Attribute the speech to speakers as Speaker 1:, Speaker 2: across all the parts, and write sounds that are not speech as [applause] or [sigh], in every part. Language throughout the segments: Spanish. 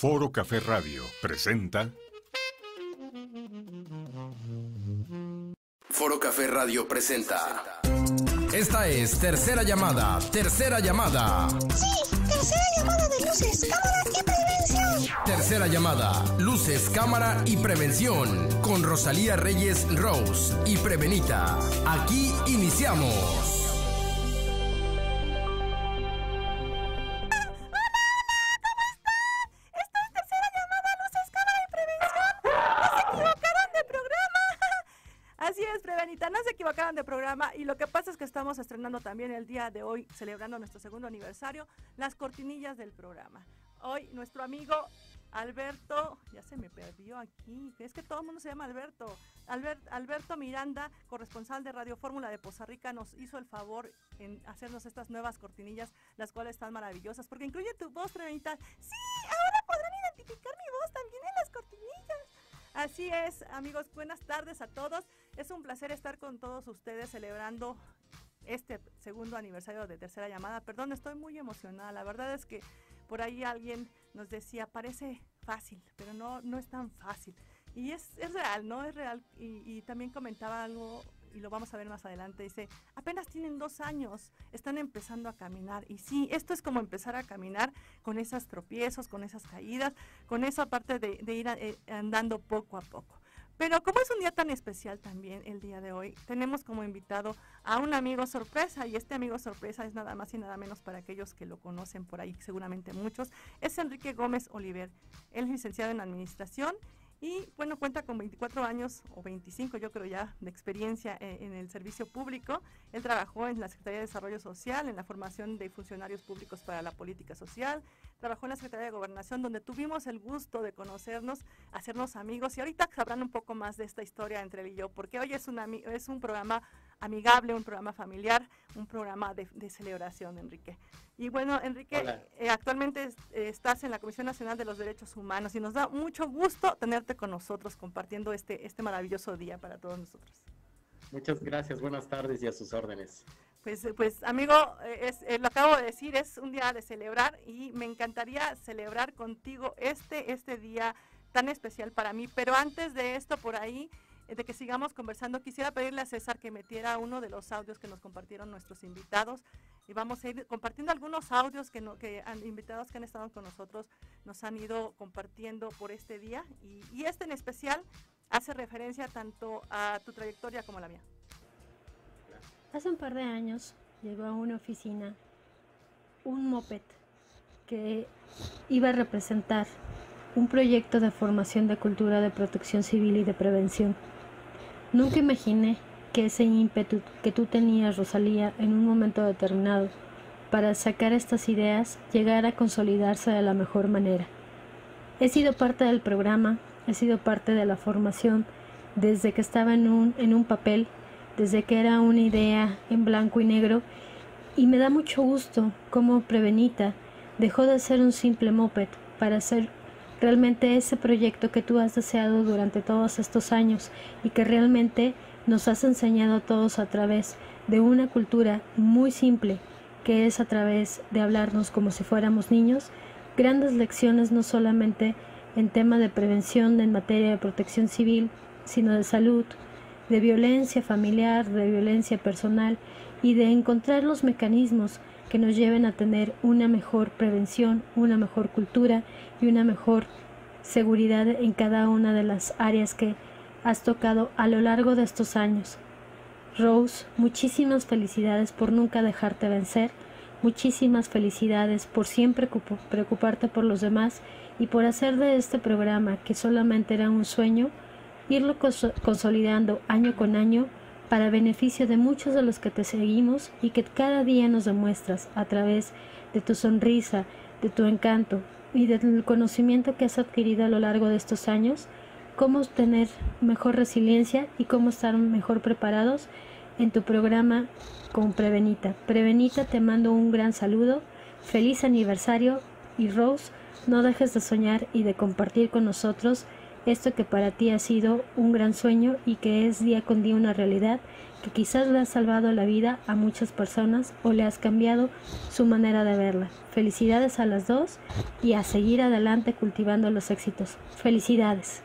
Speaker 1: Foro Café Radio presenta
Speaker 2: Foro Café Radio presenta.
Speaker 3: Esta es tercera llamada, tercera llamada.
Speaker 4: Sí, tercera llamada de luces, cámara y prevención.
Speaker 3: Tercera llamada, luces, cámara y prevención. Con Rosalía Reyes Rose y Prevenita. Aquí iniciamos.
Speaker 5: Estrenando también el día de hoy, celebrando nuestro segundo aniversario, las cortinillas del programa. Hoy nuestro amigo Alberto, ya se me perdió aquí, es que todo el mundo se llama Alberto. Albert- Alberto Miranda, corresponsal de Radio Fórmula de Poza Rica, nos hizo el favor en hacernos estas nuevas cortinillas, las cuales están maravillosas, porque incluye tu voz, Prevenita. Sí, ahora podrán identificar mi voz también en las cortinillas. Así es, amigos, buenas tardes a todos. Es un placer estar con todos ustedes celebrando este segundo aniversario de Tercera Llamada. Perdón, estoy muy emocionada. La verdad es que por ahí alguien nos decía, parece fácil, pero no, no es tan fácil. Y es, real, ¿no? Es real. Y, también comentaba algo, y lo vamos a ver más adelante, dice, apenas tienen dos años, están empezando a caminar. Y sí, esto es como empezar a caminar con esos tropiezos, con esas caídas, con esa parte de, ir eh, andando poco a poco. Pero como es un día tan especial también el día de hoy, tenemos como invitado a un amigo sorpresa y este amigo sorpresa es nada más y nada menos para aquellos que lo conocen por ahí, seguramente muchos, es Enrique Gómez Oliver. Él es licenciado en administración y bueno, cuenta con 24 años o 25 yo creo ya de experiencia eh, en el servicio público. Él trabajó en la Secretaría de Desarrollo Social, en la formación de funcionarios públicos para la política social, trabajó en la Secretaría de Gobernación, donde tuvimos el gusto de conocernos, hacernos amigos. Y ahorita sabrán un poco más de esta historia entre él y yo, porque hoy es un, es un programa amigable, un programa familiar, un programa de, de celebración, Enrique. Y bueno, Enrique, eh, actualmente es- eh, estás en la Comisión Nacional de los Derechos Humanos y nos da mucho gusto tenerte con nosotros compartiendo este, este maravilloso día para todos nosotros.
Speaker 6: Muchas gracias, buenas tardes y a sus órdenes.
Speaker 5: Pues, pues amigo, eh, es, lo acabo de decir, es un día de celebrar y me encantaría celebrar contigo este, este día tan especial para mí. Pero antes de esto, por ahí, de que sigamos conversando, quisiera pedirle a César que metiera uno de los audios que nos compartieron nuestros invitados. Y vamos a ir compartiendo algunos audios que, no, han, invitados que han estado con nosotros nos han ido compartiendo por este día. Y, y este en especial hace referencia tanto a tu trayectoria como a la mía.
Speaker 7: Hace un par de años llegó a una oficina un moped que iba a representar un proyecto de formación de cultura de protección civil y de prevención. Nunca imaginé que ese ímpetu que tú tenías, Rosalía, en un momento determinado para sacar estas ideas llegara a consolidarse de la mejor manera. He sido parte del programa, he sido parte de la formación desde que estaba en un, en un papel desde que era una idea en blanco y negro y me da mucho gusto cómo Prevenita dejó de ser un simple moped para ser realmente ese proyecto que tú has deseado durante todos estos años y que realmente nos has enseñado a todos a través de una cultura muy simple que es a través de hablarnos como si fuéramos niños, grandes lecciones no solamente en tema de prevención en materia de protección civil, sino de salud, de violencia familiar, de violencia personal y de encontrar los mecanismos que nos lleven a tener una mejor prevención, una mejor cultura y una mejor seguridad en cada una de las áreas que has tocado a lo largo de estos años. Rose, muchísimas felicidades por nunca dejarte vencer, muchísimas felicidades por siempre preocuparte por los demás y por hacer de este programa, que solamente era un sueño, irlo cons- consolidando año con año para beneficio de muchos de los que te seguimos y que cada día nos demuestras a través de tu sonrisa, de tu encanto y del conocimiento que has adquirido a lo largo de estos años, cómo tener mejor resiliencia y cómo estar mejor preparados en tu programa con Prevenita. Prevenita, te mando un gran saludo, feliz aniversario y Rose, no dejes de soñar y de compartir con nosotros esto que para ti ha sido un gran sueño y que es día con día una realidad que quizás le has salvado la vida a muchas personas o le has cambiado su manera de verla. Felicidades a las dos y a seguir adelante cultivando los éxitos. Felicidades.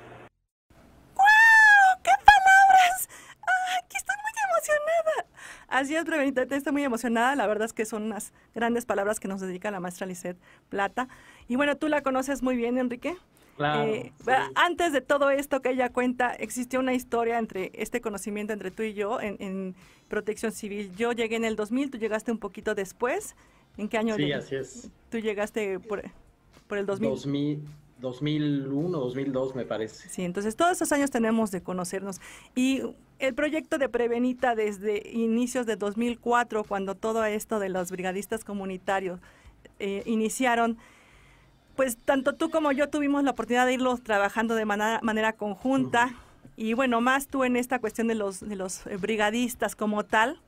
Speaker 5: ¡Wow! ¡Qué palabras! ¡Ay, que estoy muy emocionada! Así es, Prevenita, estoy muy emocionada. La verdad es que son unas grandes palabras que nos dedica la maestra Lisette Plata. Y bueno, tú la conoces muy bien, Enrique.
Speaker 6: Claro,
Speaker 5: Eh,
Speaker 6: sí.
Speaker 5: Antes de todo esto que ella cuenta, existió una historia entre este conocimiento entre tú y yo en, en protección civil. Yo llegué en el 2000, tú llegaste un poquito después. ¿En qué año
Speaker 6: Sí,
Speaker 5: llegué?
Speaker 6: así es.
Speaker 5: Tú llegaste por, por el 2000.
Speaker 6: 2000, 2001, 2002 me parece.
Speaker 5: Sí, entonces todos esos años tenemos de conocernos. Y el proyecto de Prevenita desde inicios de 2004, cuando todo esto de los brigadistas comunitarios eh, iniciaron, pues tanto tú como yo tuvimos la oportunidad de irlos trabajando de manera, manera conjunta. Y bueno, más tú en esta cuestión de los, de los eh, brigadistas como tal.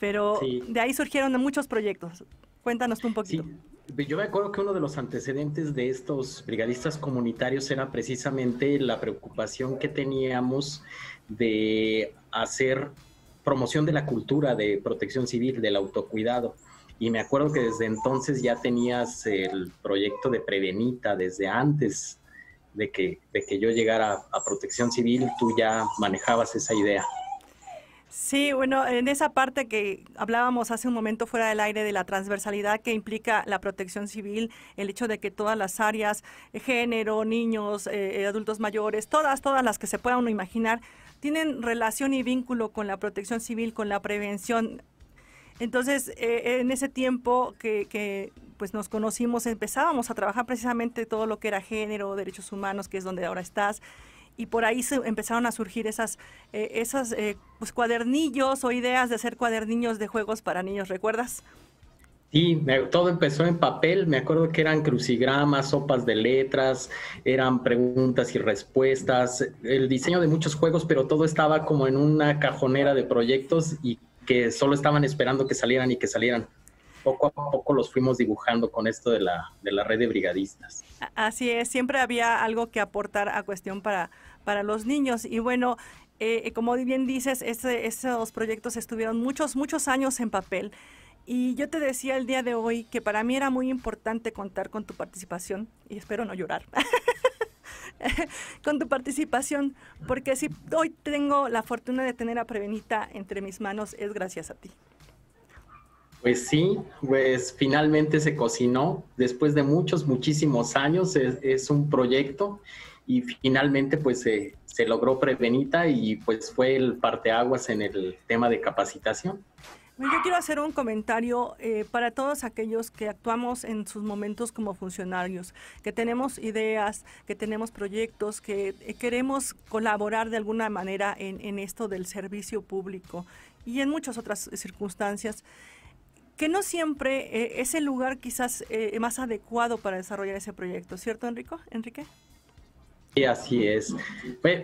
Speaker 5: Pero
Speaker 6: Sí.
Speaker 5: de ahí surgieron muchos proyectos. Cuéntanos tú un poquito.
Speaker 6: Sí, yo me acuerdo que uno de los antecedentes de estos brigadistas comunitarios era precisamente la preocupación que teníamos de hacer promoción de la cultura de protección civil, del autocuidado. Y me acuerdo que desde entonces ya tenías el proyecto de Prevenita, desde antes de que, de que yo llegara a protección civil, tú ya manejabas esa idea.
Speaker 5: Sí, bueno, en esa parte que hablábamos hace un momento fuera del aire de la transversalidad que implica la protección civil, el hecho de que todas las áreas, eh, género, niños, eh, adultos mayores, todas, todas las que se pueda uno imaginar, tienen relación y vínculo con la protección civil, con la prevención. Entonces, eh, en ese tiempo que, que, pues nos conocimos, empezábamos a trabajar precisamente todo lo que era género, derechos humanos, que es donde ahora estás y por ahí se empezaron a surgir esas, eh, esas eh, pues, cuadernillos o ideas de hacer cuadernillos de juegos para niños, ¿recuerdas?
Speaker 6: Sí, todo empezó en papel. Me acuerdo que eran crucigramas, sopas de letras, eran preguntas y respuestas, el diseño de muchos juegos, pero todo estaba como en una cajonera de proyectos y solo estaban esperando que salieran y que salieran. Poco a poco los fuimos dibujando con esto de la, de la red de brigadistas.
Speaker 5: Así es, siempre había algo que aportar a cuestión para, para los niños. Y bueno, eh, eh, como bien dices, ese- esos proyectos estuvieron muchos, muchos años en papel. Y yo te decía el día de hoy que para mí era muy importante contar con tu participación, y espero no llorar, [laughs] [laughs] con tu participación, porque si hoy tengo la fortuna de tener a Prevenita entre mis manos, es gracias a ti.
Speaker 6: Pues sí, pues finalmente se cocinó después de muchos, muchísimos años. Es, un proyecto y finalmente pues se, se logró Prevenita y pues fue el parteaguas en el tema de capacitación.
Speaker 5: Yo quiero hacer un comentario eh, para todos aquellos que actuamos en sus momentos como funcionarios, que tenemos ideas, que tenemos proyectos, que eh, queremos colaborar de alguna manera en, esto del servicio público y en muchas otras circunstancias que no siempre eh, es el lugar quizás más adecuado para desarrollar ese proyecto, ¿cierto, Enrico? Enrique?
Speaker 6: Y así es.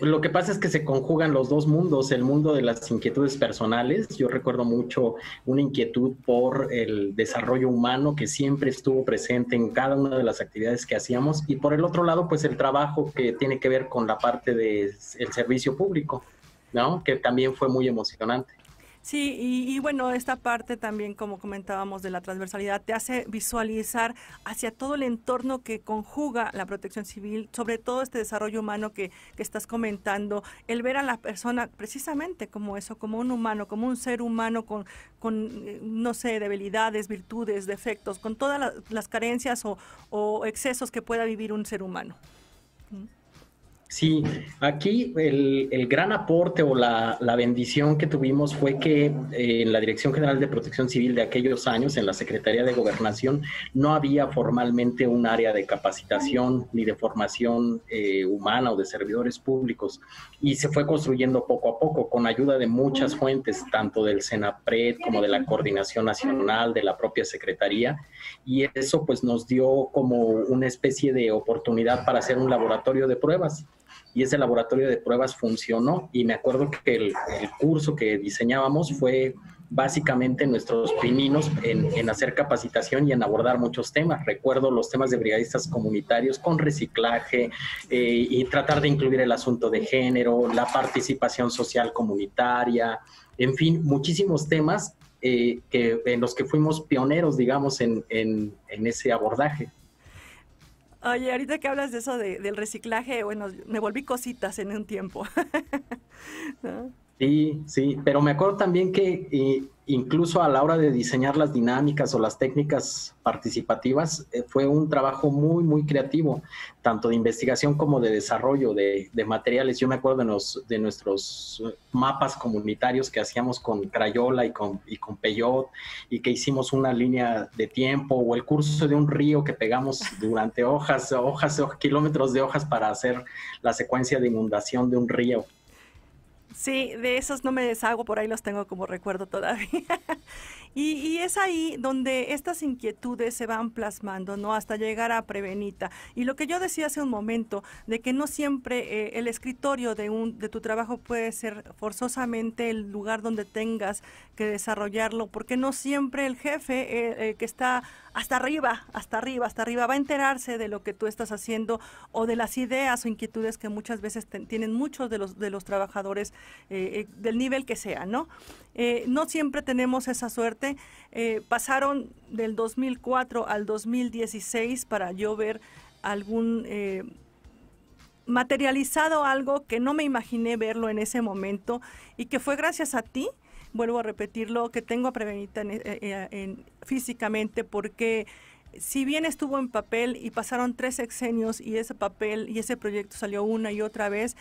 Speaker 6: Lo que pasa es que se conjugan los dos mundos, el mundo de las inquietudes personales. Yo recuerdo mucho una inquietud por el desarrollo humano que siempre estuvo presente en cada una de las actividades que hacíamos y por el otro lado, pues el trabajo que tiene que ver con la parte del servicio público, ¿no? Que también fue muy emocionante.
Speaker 5: Sí, y, y, bueno, esta parte también, como comentábamos, de la transversalidad, te hace visualizar hacia todo el entorno que conjuga la protección civil, sobre todo este desarrollo humano que, que estás comentando, el ver a la persona precisamente como eso, como un humano, como un ser humano con, con no sé, debilidades, virtudes, defectos, con todas las, las carencias o, o, excesos que pueda vivir un ser humano.
Speaker 6: ¿Mm? Sí, aquí el, el, gran aporte o la, la, bendición que tuvimos fue que eh, en la Dirección General de Protección Civil de aquellos años, en la Secretaría de Gobernación, no había formalmente un área de capacitación ni de formación eh, humana o de servidores públicos. Y se fue construyendo poco a poco con ayuda de muchas fuentes, tanto del CENAPRED como de la Coordinación Nacional, de la propia Secretaría. Y eso pues nos dio como una especie de oportunidad para hacer un laboratorio de pruebas y ese laboratorio de pruebas funcionó y me acuerdo que el, curso que diseñábamos fue básicamente nuestros pininos en, hacer capacitación y en abordar muchos temas. Recuerdo los temas de brigadistas comunitarios con reciclaje eh, y tratar de incluir el asunto de género, la participación social comunitaria, en fin, muchísimos temas eh, que, en los que fuimos pioneros, digamos, en, en, ese abordaje.
Speaker 5: Oye, ahorita que hablas de eso del reciclaje, bueno, me volví cositas en un tiempo. [laughs]
Speaker 6: Sí, sí, pero me acuerdo también que eh, incluso a la hora de diseñar las dinámicas o las técnicas participativas, eh, fue un trabajo muy, muy creativo, tanto de investigación como de desarrollo de, materiales. Yo me acuerdo de, los, de nuestros mapas comunitarios que hacíamos con Crayola y con, y con Peyot, y que hicimos una línea de tiempo, o el curso de un río que pegamos durante hojas, hojas, kilómetros de hojas para hacer la secuencia de inundación de un río.
Speaker 5: Sí, de esos no me deshago, por ahí los tengo como recuerdo todavía. [laughs] y, es ahí donde estas inquietudes se van plasmando, ¿no? Hasta llegar a Prevenita. Y lo que yo decía hace un momento, de que no siempre eh, el escritorio de, un, de tu trabajo puede ser forzosamente el lugar donde tengas que desarrollarlo, porque no siempre el jefe, que está hasta arriba, hasta arriba, hasta arriba, va a enterarse de lo que tú estás haciendo o de las ideas o inquietudes que muchas veces tienen muchos de los, de los trabajadores eh, eh, del nivel que sea, ¿no? Eh, no siempre tenemos esa suerte. pasaron del 2004 al 2016 para yo ver algún materializado algo que no me imaginé verlo en ese momento y que fue gracias a ti vuelvo a repetirlo, que tengo a Prevenita en, en, físicamente porque si bien estuvo en papel y pasaron tres sexenios y ese papel y ese proyecto salió una y otra vez,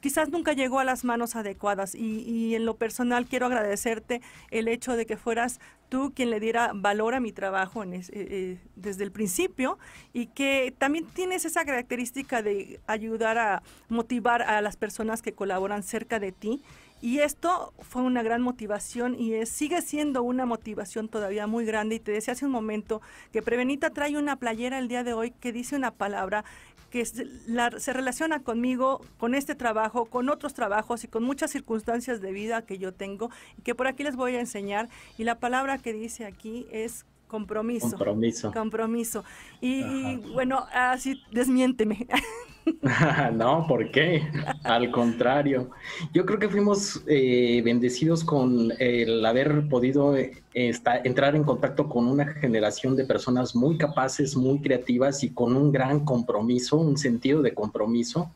Speaker 5: quizás nunca llegó a las manos adecuadas. Y, en lo personal quiero agradecerte el hecho de que fueras tú quien le diera valor a mi trabajo eh, eh, desde el principio y que también tienes esa característica de ayudar a motivar a las personas que colaboran cerca de ti y esto fue una gran motivación y es, sigue siendo una motivación todavía muy grande. Y te decía hace un momento que Prevenita trae una playera el día de hoy que dice una palabra que se relaciona conmigo, con este trabajo, con otros trabajos y con muchas circunstancias de vida que yo tengo y que por aquí les voy a enseñar. Y la palabra que dice aquí es compromiso.
Speaker 6: Compromiso.
Speaker 5: Compromiso. Y, bueno, así desmiénteme. [laughs]
Speaker 6: no, ¿por qué? Al contrario. Yo creo que fuimos eh, bendecidos con el haber podido eh, entrar en contacto con una generación de personas muy capaces, muy creativas y con un gran compromiso, un sentido de compromiso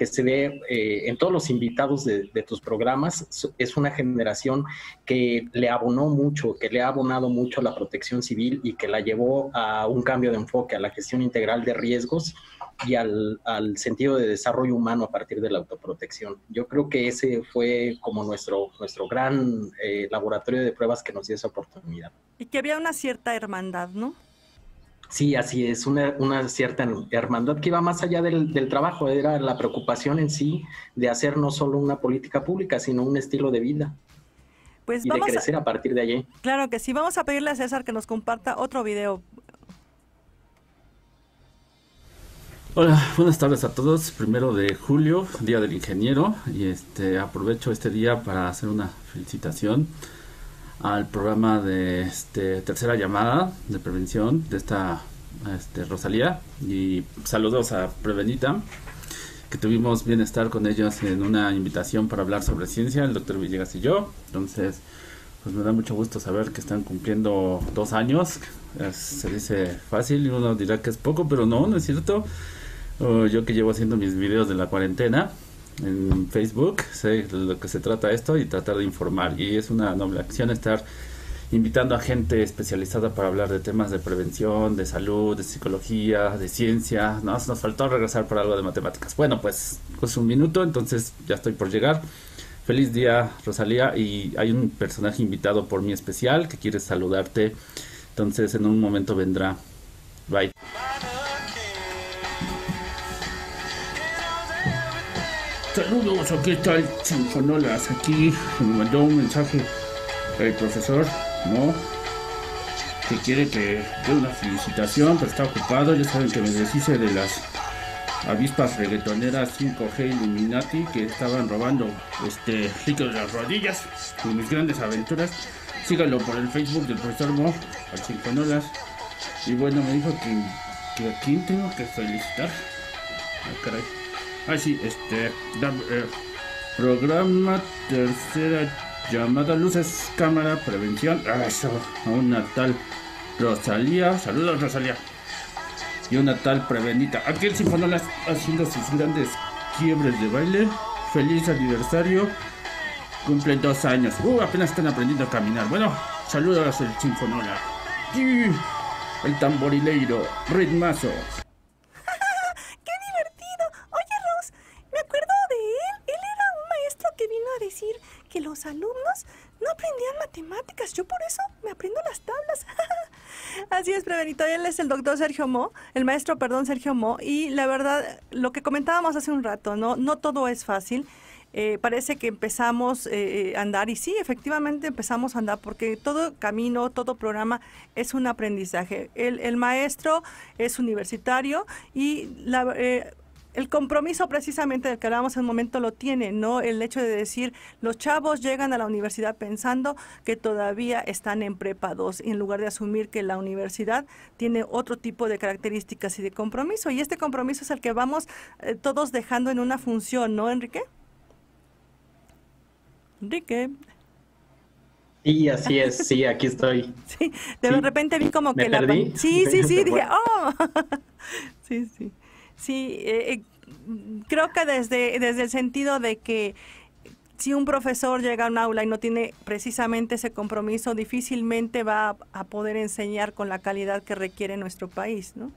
Speaker 6: que se ve eh, en todos los invitados de, tus programas. Es una generación que le abonó mucho, que le ha abonado mucho a la protección civil y que la llevó a un cambio de enfoque, a la gestión integral de riesgos y al, sentido de desarrollo humano a partir de la autoprotección. Yo creo que ese fue como nuestro, nuestro gran eh, laboratorio de pruebas que nos dio esa oportunidad.
Speaker 5: Y que había una cierta hermandad, ¿no?
Speaker 6: Sí, así es, una, una, cierta hermandad que iba más allá del, del, trabajo, era la preocupación en sí de hacer no solo una política pública, sino un estilo de vida. Pues y de crecer a, partir de allí.
Speaker 5: Claro que sí, vamos a pedirle a César que nos comparta otro video.
Speaker 8: Hola, buenas tardes a todos. Primero de julio, Día del Ingeniero, y este aprovecho este día para hacer una felicitación al programa de este, tercera llamada de prevención de esta este, Rosalía y saludos a Prevenita que tuvimos bienestar con ellos en una invitación para hablar sobre ciencia, el doctor Villegas y yo. Entonces, pues me da mucho gusto saber que están cumpliendo dos años. se dice fácil y uno dirá que es poco, pero no, no es cierto. yo que llevo haciendo mis videos de la cuarentena, en Facebook, sé lo que se trata esto y tratar de informar. Y es una noble acción estar invitando a gente especializada para hablar de temas de prevención, de salud, de psicología, de ciencia. No, nos faltó regresar para algo de matemáticas. Bueno, pues, pues un minuto, entonces ya estoy por llegar. Feliz día, Rosalía. Y hay un personaje invitado por mí especial que quiere saludarte. Entonces, en un momento vendrá. Bye. Saludos, aquí está el Sinfonolas. Aquí me mandó un mensaje el profesor, ¿no? Que quiere que dé una felicitación, pero está ocupado. Ya saben que me deshice de las avispas reggaetoneras 5G Illuminati que estaban robando este líquido de las rodillas con mis grandes aventuras. síganlo por el Facebook del profesor Mo, al Sinfonolas. Y bueno, me dijo que, que a quién tengo que felicitar. Ah, caray. Ah, sí, este. eh, programa tercera llamada Luces, Cámara, Prevención. Ah, eso. A una tal Rosalía. Saludos, Rosalía. Y una tal Prevenita. Aquí el Sinfonolas haciendo sus grandes quiebres de baile. Feliz aniversario. Cumplen dos años. Uh, apenas están aprendiendo a caminar. Bueno, saludos el Sinfonola. Sí, el tamborileiro, ritmazo.
Speaker 5: Alumnos no aprendían matemáticas. Yo por eso me aprendo las tablas. [laughs] Así es, Prevenito. Él es el doctor Sergio Mo, el maestro, perdón, Sergio Mo. Y la verdad, lo que comentábamos hace un rato, no, no todo es fácil. Eh, parece que empezamos eh, a andar y sí, efectivamente empezamos a andar porque todo camino, todo programa es un aprendizaje. El, el maestro es universitario y la, eh, el compromiso precisamente del que hablábamos en un momento lo tiene, ¿no? El hecho de decir, los chavos llegan a la universidad pensando que todavía están en prepa 2, en lugar de asumir que la universidad tiene otro tipo de características y de compromiso. Y este compromiso es el que vamos eh, todos dejando en una función, ¿no, Enrique? Enrique.
Speaker 6: Sí, así es, sí, aquí estoy. [laughs]
Speaker 5: Sí, de
Speaker 6: Sí.
Speaker 5: repente vi como
Speaker 6: ¿Me
Speaker 5: que la...
Speaker 6: perdí?
Speaker 5: Sí, sí, [laughs] sí, dije, oh. [laughs] sí, sí. Sí, eh, eh, creo que desde, desde el sentido de que si un profesor llega a un aula y no tiene precisamente ese compromiso, difícilmente va a, a poder enseñar con la calidad que requiere nuestro país, ¿no?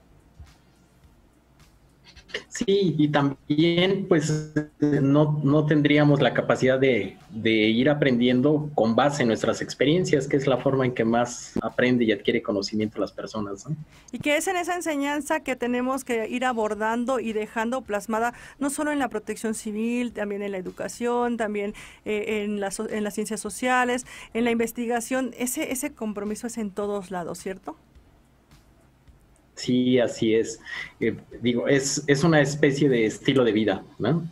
Speaker 6: Sí, y también pues no, no tendríamos la capacidad de, de ir aprendiendo con base en nuestras experiencias, que es la forma en que más aprende y adquiere conocimiento las personas. ¿no?
Speaker 5: Y que es en esa enseñanza que tenemos que ir abordando y dejando plasmada, no solo en la protección civil, también en la educación, también eh, en, las, en las ciencias sociales, en la investigación. Ese, ese compromiso es en todos lados, ¿cierto?
Speaker 6: Sí, así es. Eh, digo, es, es una especie de estilo de vida, ¿no?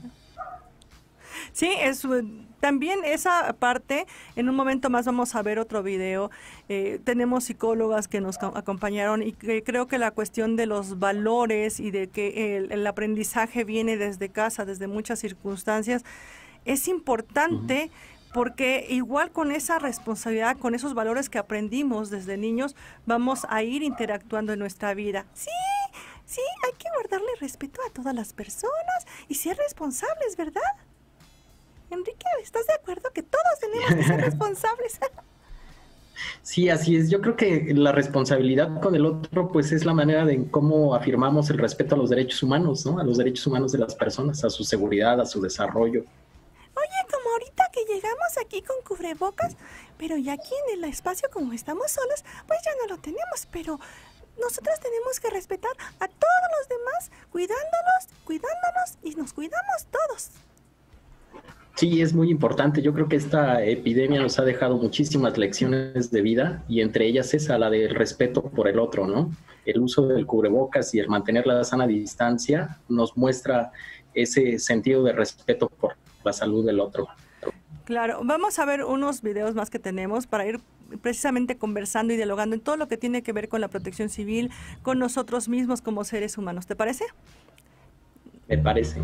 Speaker 5: Sí, es eh, también esa parte, en un momento más vamos a ver otro video. eh, tenemos psicólogas que nos co- acompañaron y que creo que la cuestión de los valores y de que el, el aprendizaje viene desde casa, desde muchas circunstancias, es importante. Porque igual con esa responsabilidad, con esos valores que aprendimos desde niños, vamos a ir interactuando en nuestra vida. Sí, sí, hay que guardarle respeto a todas las personas y ser responsables, ¿verdad? Enrique, ¿estás de acuerdo que todos tenemos que ser [laughs] responsables?
Speaker 6: Sí, así es. Yo creo que la responsabilidad con el otro, pues es la manera de cómo afirmamos el respeto a los derechos humanos, ¿no? A los derechos humanos de las personas, a su seguridad, a su desarrollo.
Speaker 5: Llegamos aquí con cubrebocas, pero ya aquí en el espacio como estamos solos, pues ya no lo tenemos, pero nosotros tenemos que respetar a todos los demás, cuidándolos, cuidándonos y nos cuidamos todos.
Speaker 6: Sí, es muy importante. Yo creo que esta epidemia nos ha dejado muchísimas lecciones de vida y entre ellas esa, la del respeto por el otro, ¿no? El uso del cubrebocas y el mantener la sana distancia nos muestra ese sentido de respeto por la salud del otro.
Speaker 5: Claro, vamos a ver unos videos más que tenemos para ir precisamente conversando y dialogando en todo lo que tiene que ver con la protección civil, con nosotros mismos como seres humanos. ¿Te parece?
Speaker 6: Me parece.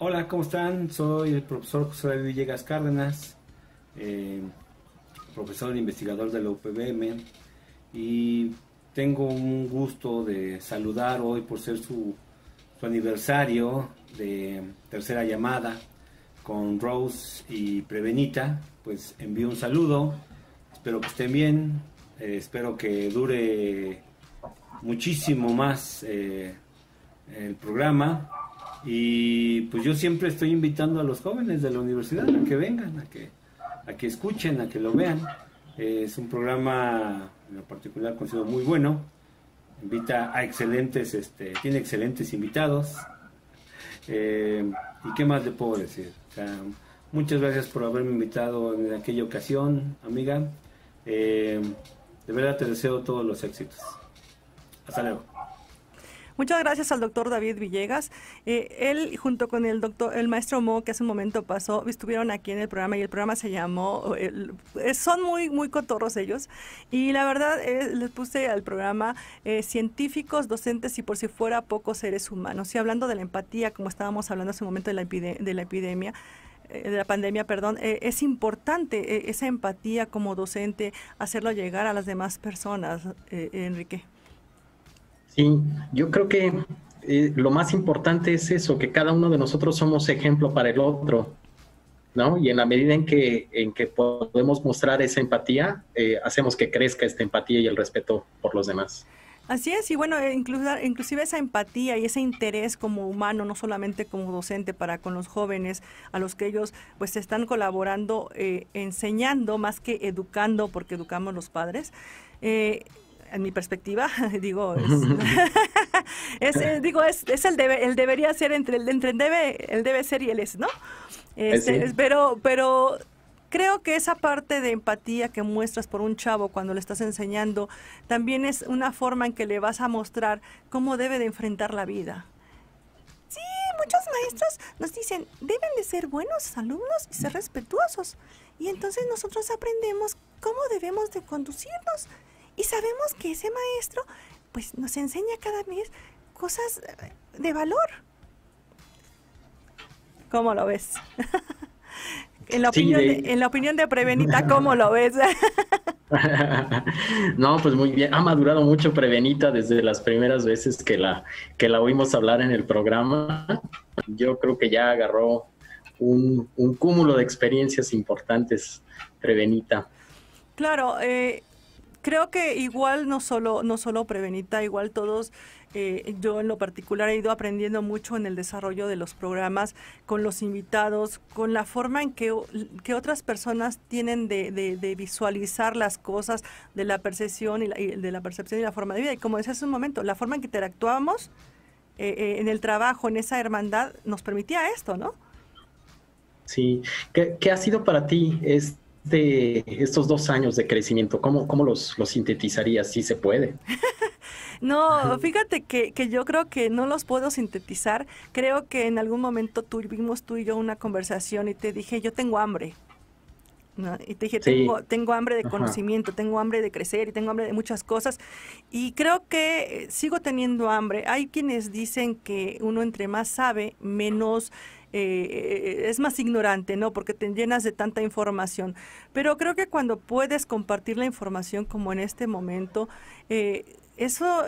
Speaker 9: Hola, ¿cómo están? Soy el profesor José David Villegas Cárdenas, eh, profesor e investigador de la UPBM y tengo un gusto de saludar hoy por ser su, su aniversario de tercera llamada con Rose y Prevenita. Pues envío un saludo, espero que estén bien, eh, espero que dure muchísimo más eh, el programa. Y pues yo siempre estoy invitando a los jóvenes de la universidad a que vengan, a que, a que escuchen, a que lo vean. Es un programa en lo particular considero muy bueno. Invita a excelentes, este, tiene excelentes invitados. Eh, ¿Y qué más le puedo decir? O sea, muchas gracias por haberme invitado en aquella ocasión, amiga. Eh, de verdad te deseo todos los éxitos. Hasta luego.
Speaker 5: Muchas gracias al doctor David Villegas. Eh, él, junto con el doctor, el maestro Mo, que hace un momento pasó, estuvieron aquí en el programa y el programa se llamó, eh, son muy, muy cotorros ellos. Y la verdad, eh, les puse al programa científicos, docentes y por si fuera pocos seres humanos. Y hablando de la empatía, como estábamos hablando hace un momento de la, de la epidemia, de la pandemia, perdón, es importante esa empatía como docente, hacerlo llegar a las demás personas, Enrique.
Speaker 6: Sí, yo creo que eh, lo más importante es eso, que cada uno de nosotros somos ejemplo para el otro, ¿no? Y en la medida en que, en que podemos mostrar esa empatía, eh, hacemos que crezca esta empatía y el respeto por los demás.
Speaker 5: Así es, y bueno, eh, inclusive esa empatía y ese interés como humano, no solamente como docente para con los jóvenes, a los que ellos pues están colaborando, enseñando más que educando, porque educamos los padres, eh, en mi perspectiva, [laughs] digo, [laughs] [laughs] es, eh, digo, es, es, el debe, el debería ser entre el entre el debe, el debe ser y el es, ¿no? Este, pero, pero creo que esa parte de empatía que muestras por un chavo cuando le estás enseñando también es una forma en que le vas a mostrar cómo debe de enfrentar la vida. Sí, muchos maestros nos dicen, deben de ser buenos alumnos y ser respetuosos. Y entonces nosotros aprendemos cómo debemos de conducirnos y sabemos que ese maestro pues nos enseña cada mes cosas eh, de valor. ¿Cómo lo ves? [laughs] en, la opinión de... en la opinión de Prevenita, ¿cómo lo ves? [laughs]
Speaker 6: no, pues muy bien. Ha madurado mucho Prevenita desde las primeras veces que la, que la oímos hablar en el programa. Yo creo que ya agarró un, un cúmulo de experiencias importantes, Prevenita.
Speaker 5: Claro, eh, creo que igual no solo, no solo Prevenita, igual todos, eh, yo en lo particular he ido aprendiendo mucho en el desarrollo de los programas, con los invitados, con la forma en que, que otras personas tienen de, de, visualizar las cosas, de la percepción y, de la percepción y la forma de vida. Y como decía hace un momento, la forma en que interactuamos eh, eh, en el trabajo, en esa hermandad, nos permitía esto, ¿no?
Speaker 6: Sí. ¿Qué, qué ha sido para ti? Es de estos dos años de crecimiento? ¿Cómo, cómo los, los sintetizarías? Si se puede. [laughs]
Speaker 5: no, fíjate que, que, yo creo que no los puedo sintetizar. Creo que en algún momento tuvimos tú y yo una conversación y te dije, yo tengo hambre. Y te dije, tengo, tengo hambre de conocimiento, tengo hambre de crecer y tengo hambre de muchas cosas. Y creo que sigo teniendo hambre. Hay quienes dicen que uno entre más sabe, menos eh, es más ignorante, ¿no? Porque te llenas de tanta información. Pero creo que cuando puedes compartir la información como en este momento, eh, eso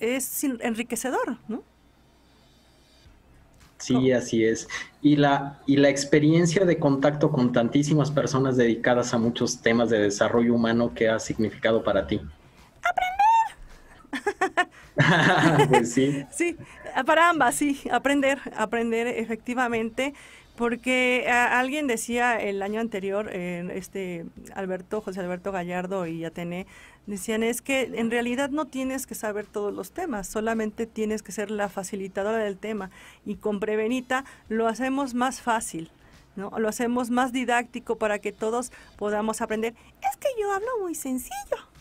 Speaker 5: es enriquecedor, ¿no?
Speaker 6: Sí, así es. Y la, y la experiencia de contacto con tantísimas personas dedicadas a muchos temas de desarrollo humano, ¿qué ha significado para ti?
Speaker 5: Aprender. [laughs] [laughs] pues sí. Para ambas, sí, aprender, aprender efectivamente, porque alguien decía el año anterior, este Alberto, José Alberto Gallardo y Atene, decían es que en realidad no tienes que saber todos los temas, solamente tienes que ser la facilitadora del tema y con Prevenita lo hacemos más fácil. ¿no? Lo hacemos más didáctico para que todos podamos aprender. Es que yo hablo muy sencillo.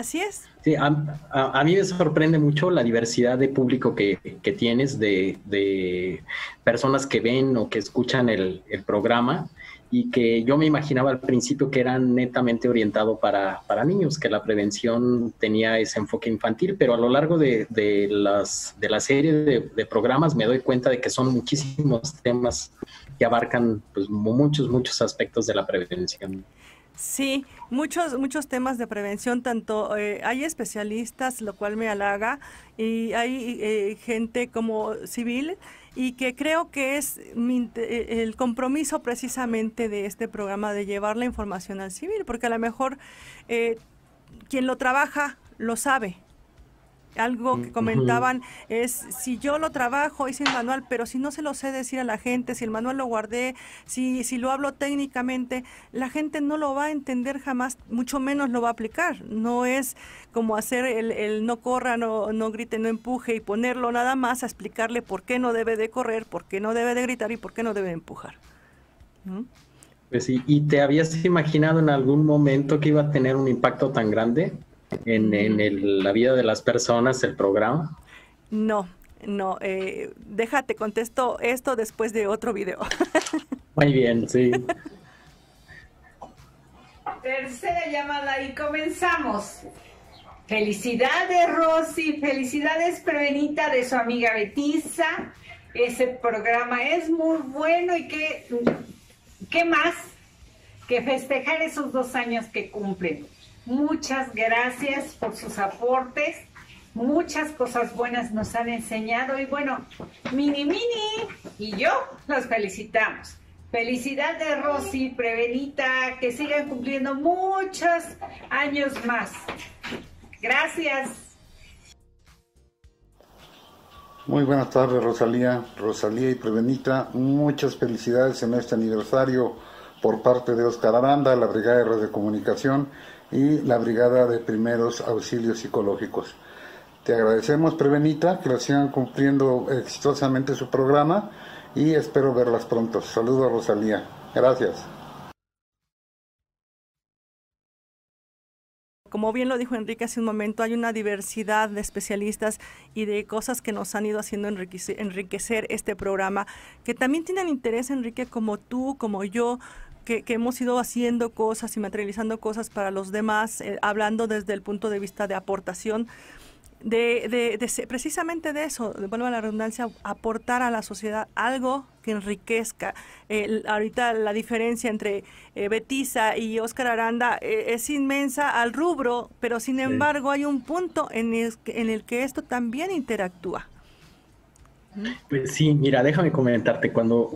Speaker 5: Así es.
Speaker 6: Sí, a, mí me sorprende mucho la diversidad de público que, tienes, de, personas que ven o que escuchan el, programa y que yo me imaginaba al principio que era netamente orientado para, niños, que la prevención tenía ese enfoque infantil, pero a lo largo de, las, de la serie de, programas me doy cuenta de que son muchísimos temas que abarcan pues, muchos, muchos aspectos de la prevención.
Speaker 5: Sí, muchos, muchos temas de prevención, tanto eh, hay especialistas, lo cual me halaga, y hay eh, gente como civil, y que creo que es eh, el compromiso precisamente de este programa de llevar la información al civil, porque a lo mejor quien lo trabaja lo sabe, algo que comentaban es si yo lo trabajo, hice el manual, pero si no se lo sé decir a la gente, si el manual lo guardé, si, si lo hablo técnicamente, la gente no lo va a entender jamás, mucho menos lo va a aplicar. No es como hacer el, el no corra, no, no grite, no empuje y ponerlo nada más a explicarle por qué no debe de correr, por qué no debe de gritar y por qué no debe de empujar.
Speaker 6: Pues sí, ¿y te habías imaginado en algún momento que iba a tener un impacto tan grande? En, en la vida de las personas el programa?
Speaker 5: No, no, eh, déjate, contesto esto después de otro video. [laughs]
Speaker 6: Muy bien, sí.
Speaker 10: Tercera llamada y comenzamos. Felicidades Rosy, felicidades Prevenita de su amiga Betisa. Ese programa es muy bueno y que, ¿qué más que festejar esos dos años que cumplen? Muchas gracias por sus aportes. Muchas cosas buenas nos han enseñado y bueno, Mini Mini y yo los felicitamos. Felicidades Rosy, Prevenita, que sigan cumpliendo muchos años más. Gracias.
Speaker 11: Muy buenas tardes Rosalía, Rosalía y Prevenita, muchas felicidades en este aniversario por parte de Oscar Aranda, la Brigada de Radiocomunicación y la Brigada de Primeros Auxilios Psicológicos. Te agradecemos, Prevenita, que lo sigan cumpliendo exitosamente su programa y espero verlas pronto. Saludos, Rosalía. Gracias.
Speaker 5: Como bien lo dijo Enrique hace un momento, hay una diversidad de especialistas y de cosas que nos han ido haciendo enriquecer, este programa, que también tienen interés, Enrique, como tú, como yo, que, hemos ido haciendo cosas y materializando cosas para los demás, eh, hablando desde el punto de vista de aportación de, de, precisamente de eso, vuelvo a la redundancia, aportar a la sociedad algo que enriquezca. ahorita la diferencia entre eh, Betisa y Oscar Aranda eh, es inmensa al rubro, pero sin embargo hay un punto en el, en el que esto también interactúa.
Speaker 6: Pues sí, mira, déjame comentarte, cuando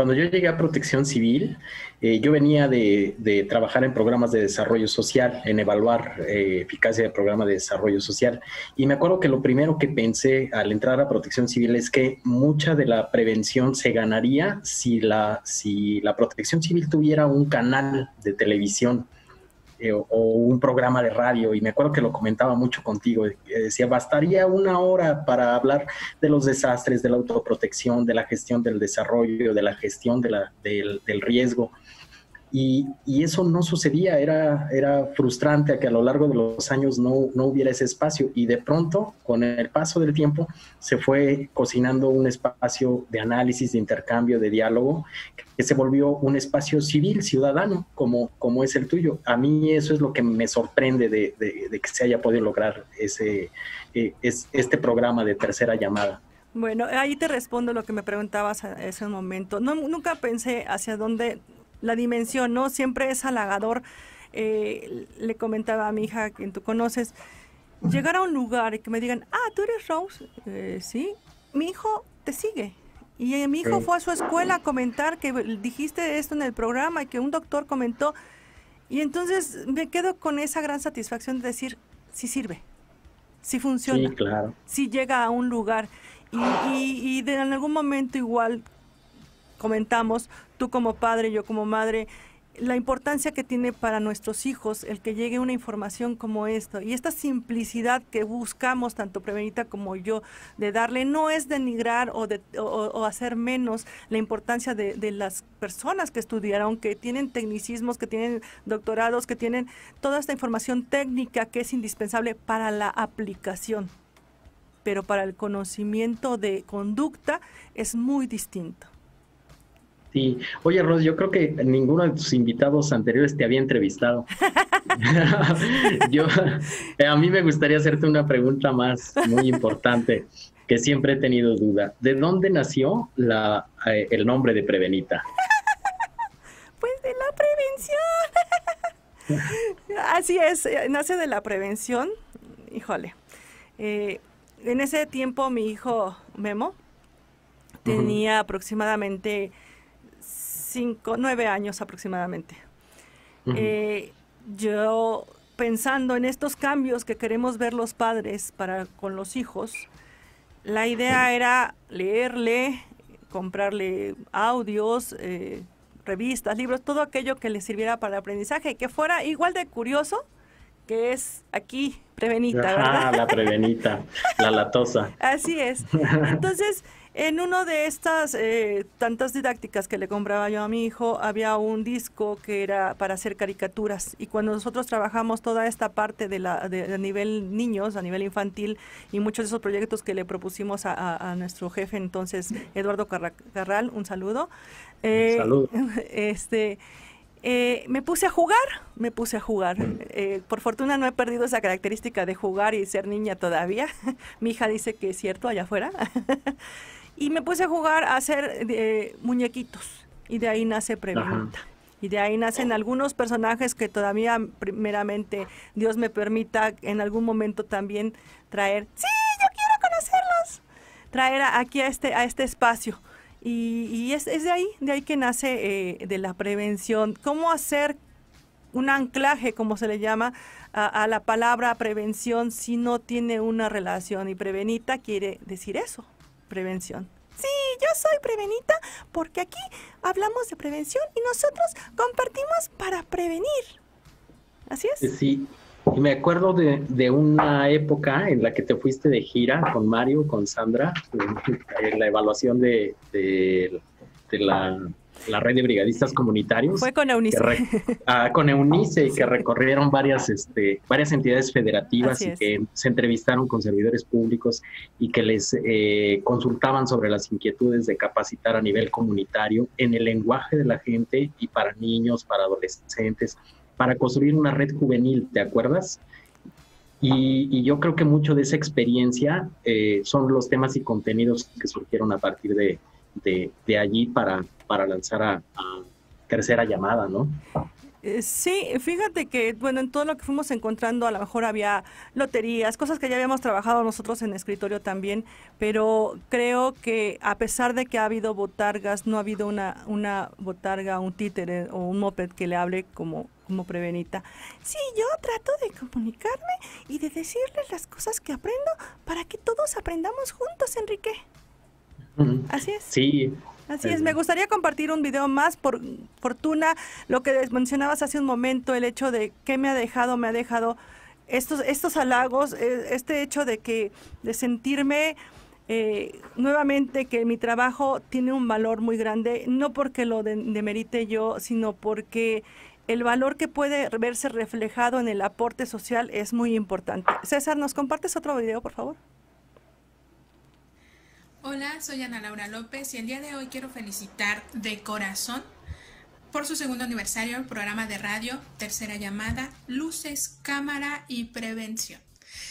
Speaker 6: cuando yo llegué a Protección Civil, eh, yo venía de, trabajar en programas de desarrollo social, en evaluar eh, eficacia de programas de desarrollo social. Y me acuerdo que lo primero que pensé al entrar a Protección Civil es que mucha de la prevención se ganaría si la, si la Protección Civil tuviera un canal de televisión eh, o un programa de radio, y me acuerdo que lo comentaba mucho contigo, decía, bastaría una hora para hablar de los desastres, de la autoprotección, de la gestión del desarrollo, de la gestión de la, del, del riesgo. Y, eso no sucedía, era, era frustrante que a lo largo de los años no, no, hubiera ese espacio y de pronto, con el paso del tiempo, se fue cocinando un espacio de análisis, de intercambio, de diálogo, que se volvió un espacio civil, ciudadano, como, como es el tuyo. A mí eso es lo que me sorprende de, que se haya podido lograr ese, eh, es, este programa de tercera llamada.
Speaker 5: Bueno, ahí te respondo lo que me preguntabas en ese momento. No, nunca pensé hacia dónde la dimensión, ¿no? Siempre es halagador. Eh, le comentaba a mi hija, quien tú conoces, llegar a un lugar y que me digan, ah, tú eres Rose, eh, sí, mi hijo te sigue. Y eh, mi hijo fue a su escuela a comentar que dijiste esto en el programa y que un doctor comentó. Y entonces me quedo con esa gran satisfacción de decir, sí sirve, sí funciona, sí, claro. sí llega a un lugar. Y, y, y de, en algún momento igual comentamos, tú como padre, yo como madre, la importancia que tiene para nuestros hijos el que llegue una información como esto y esta simplicidad que buscamos tanto Prevenita como yo de darle no es denigrar o, de, o, hacer menos la importancia de, de, las personas que estudiaron, que tienen tecnicismos, que tienen doctorados, que tienen toda esta información técnica que es indispensable para la aplicación, pero para el conocimiento de conducta es muy distinto.
Speaker 6: Sí, oye Ros, yo creo que ninguno de tus invitados anteriores te había entrevistado. [laughs] yo, a mí me gustaría hacerte una pregunta más muy importante que siempre he tenido duda. ¿De dónde nació la, eh, el nombre de Prevenita?
Speaker 5: Pues de la prevención. [laughs] Así es, eh, nace de la prevención. Híjole. Eh, en ese tiempo mi hijo Memo tenía aproximadamente cinco, nueve años aproximadamente. Eh, yo pensando en estos cambios que queremos ver los padres para con los hijos, la idea era leerle, comprarle audios, eh, revistas, libros, todo aquello que le sirviera para el aprendizaje, que fuera igual de curioso que es aquí Prevenita,
Speaker 6: la Prevenita, la latosa. [laughs]
Speaker 5: Así es. Entonces, En una de estas eh, tantas didácticas que le compraba yo a mi hijo, había un disco que era para hacer caricaturas. Y cuando nosotros trabajamos toda esta parte de, la, de, nivel niños, a nivel infantil, y muchos de esos proyectos que le propusimos a, nuestro jefe, entonces, Eduardo Carral, un saludo.
Speaker 6: Eh, saludo. [laughs]
Speaker 5: Este, eh, me puse a jugar, me puse a jugar. Eh, por fortuna no he perdido esa característica de jugar y ser niña todavía. [laughs] Mi hija dice que es cierto allá afuera. [laughs] y me puse a jugar a hacer eh, muñequitos. Y de ahí nace Pregunta. Y de ahí nacen algunos personajes que todavía, primeramente, Dios me permita en algún momento también traer. ¡Sí, yo quiero conocerlos! Traer aquí a este, a este espacio y, es, de ahí, de ahí que nace eh, de la prevención. ¿Cómo hacer un anclaje, como se le llama, a, la palabra prevención si no tiene una relación? Y prevenita quiere decir eso, prevención. Sí, yo soy prevenita porque aquí hablamos de prevención y nosotros compartimos para prevenir. ¿Así es?
Speaker 6: Sí, y me acuerdo de, de, una época en la que te fuiste de gira con Mario, con Sandra, en la evaluación de, de, la, la, red de brigadistas comunitarios.
Speaker 5: Fue con Eunice.
Speaker 6: Ah, con Eunice, [laughs] que recorrieron varias, este, varias entidades federativas y que se entrevistaron con servidores públicos y que les eh, consultaban sobre las inquietudes de capacitar a nivel comunitario en el lenguaje de la gente y para niños, para adolescentes para construir una red juvenil, ¿te acuerdas? Y, yo creo que mucho de esa experiencia eh, son los temas y contenidos que surgieron a partir de, de, allí para, para lanzar a, a Tercera Llamada, ¿no?
Speaker 5: Eh, sí, fíjate que, bueno, en todo lo que fuimos encontrando, a lo mejor había loterías, cosas que ya habíamos trabajado nosotros en escritorio también, pero creo que a pesar de que ha habido botargas, no ha habido una, una botarga, un títere o un moped que le hable como, como prevenita. Sí, yo trato de comunicarme y de decirles las cosas que aprendo para que todos aprendamos juntos, Enrique. Así es.
Speaker 6: Sí,
Speaker 5: Así es, me gustaría compartir un video más por fortuna, lo que mencionabas hace un momento, el hecho de qué me ha dejado, me ha dejado estos, estos halagos, e, este hecho de que, de sentirme eh, nuevamente que mi trabajo tiene un valor muy grande, no porque lo demerite yo, sino porque el valor que puede verse reflejado en el aporte social es muy importante. César, ¿nos compartes otro video, por favor?
Speaker 12: Hola, soy Ana Laura López y el día de hoy quiero felicitar de corazón por su segundo aniversario el programa de radio Tercera Llamada, Luces, Cámara y Prevención.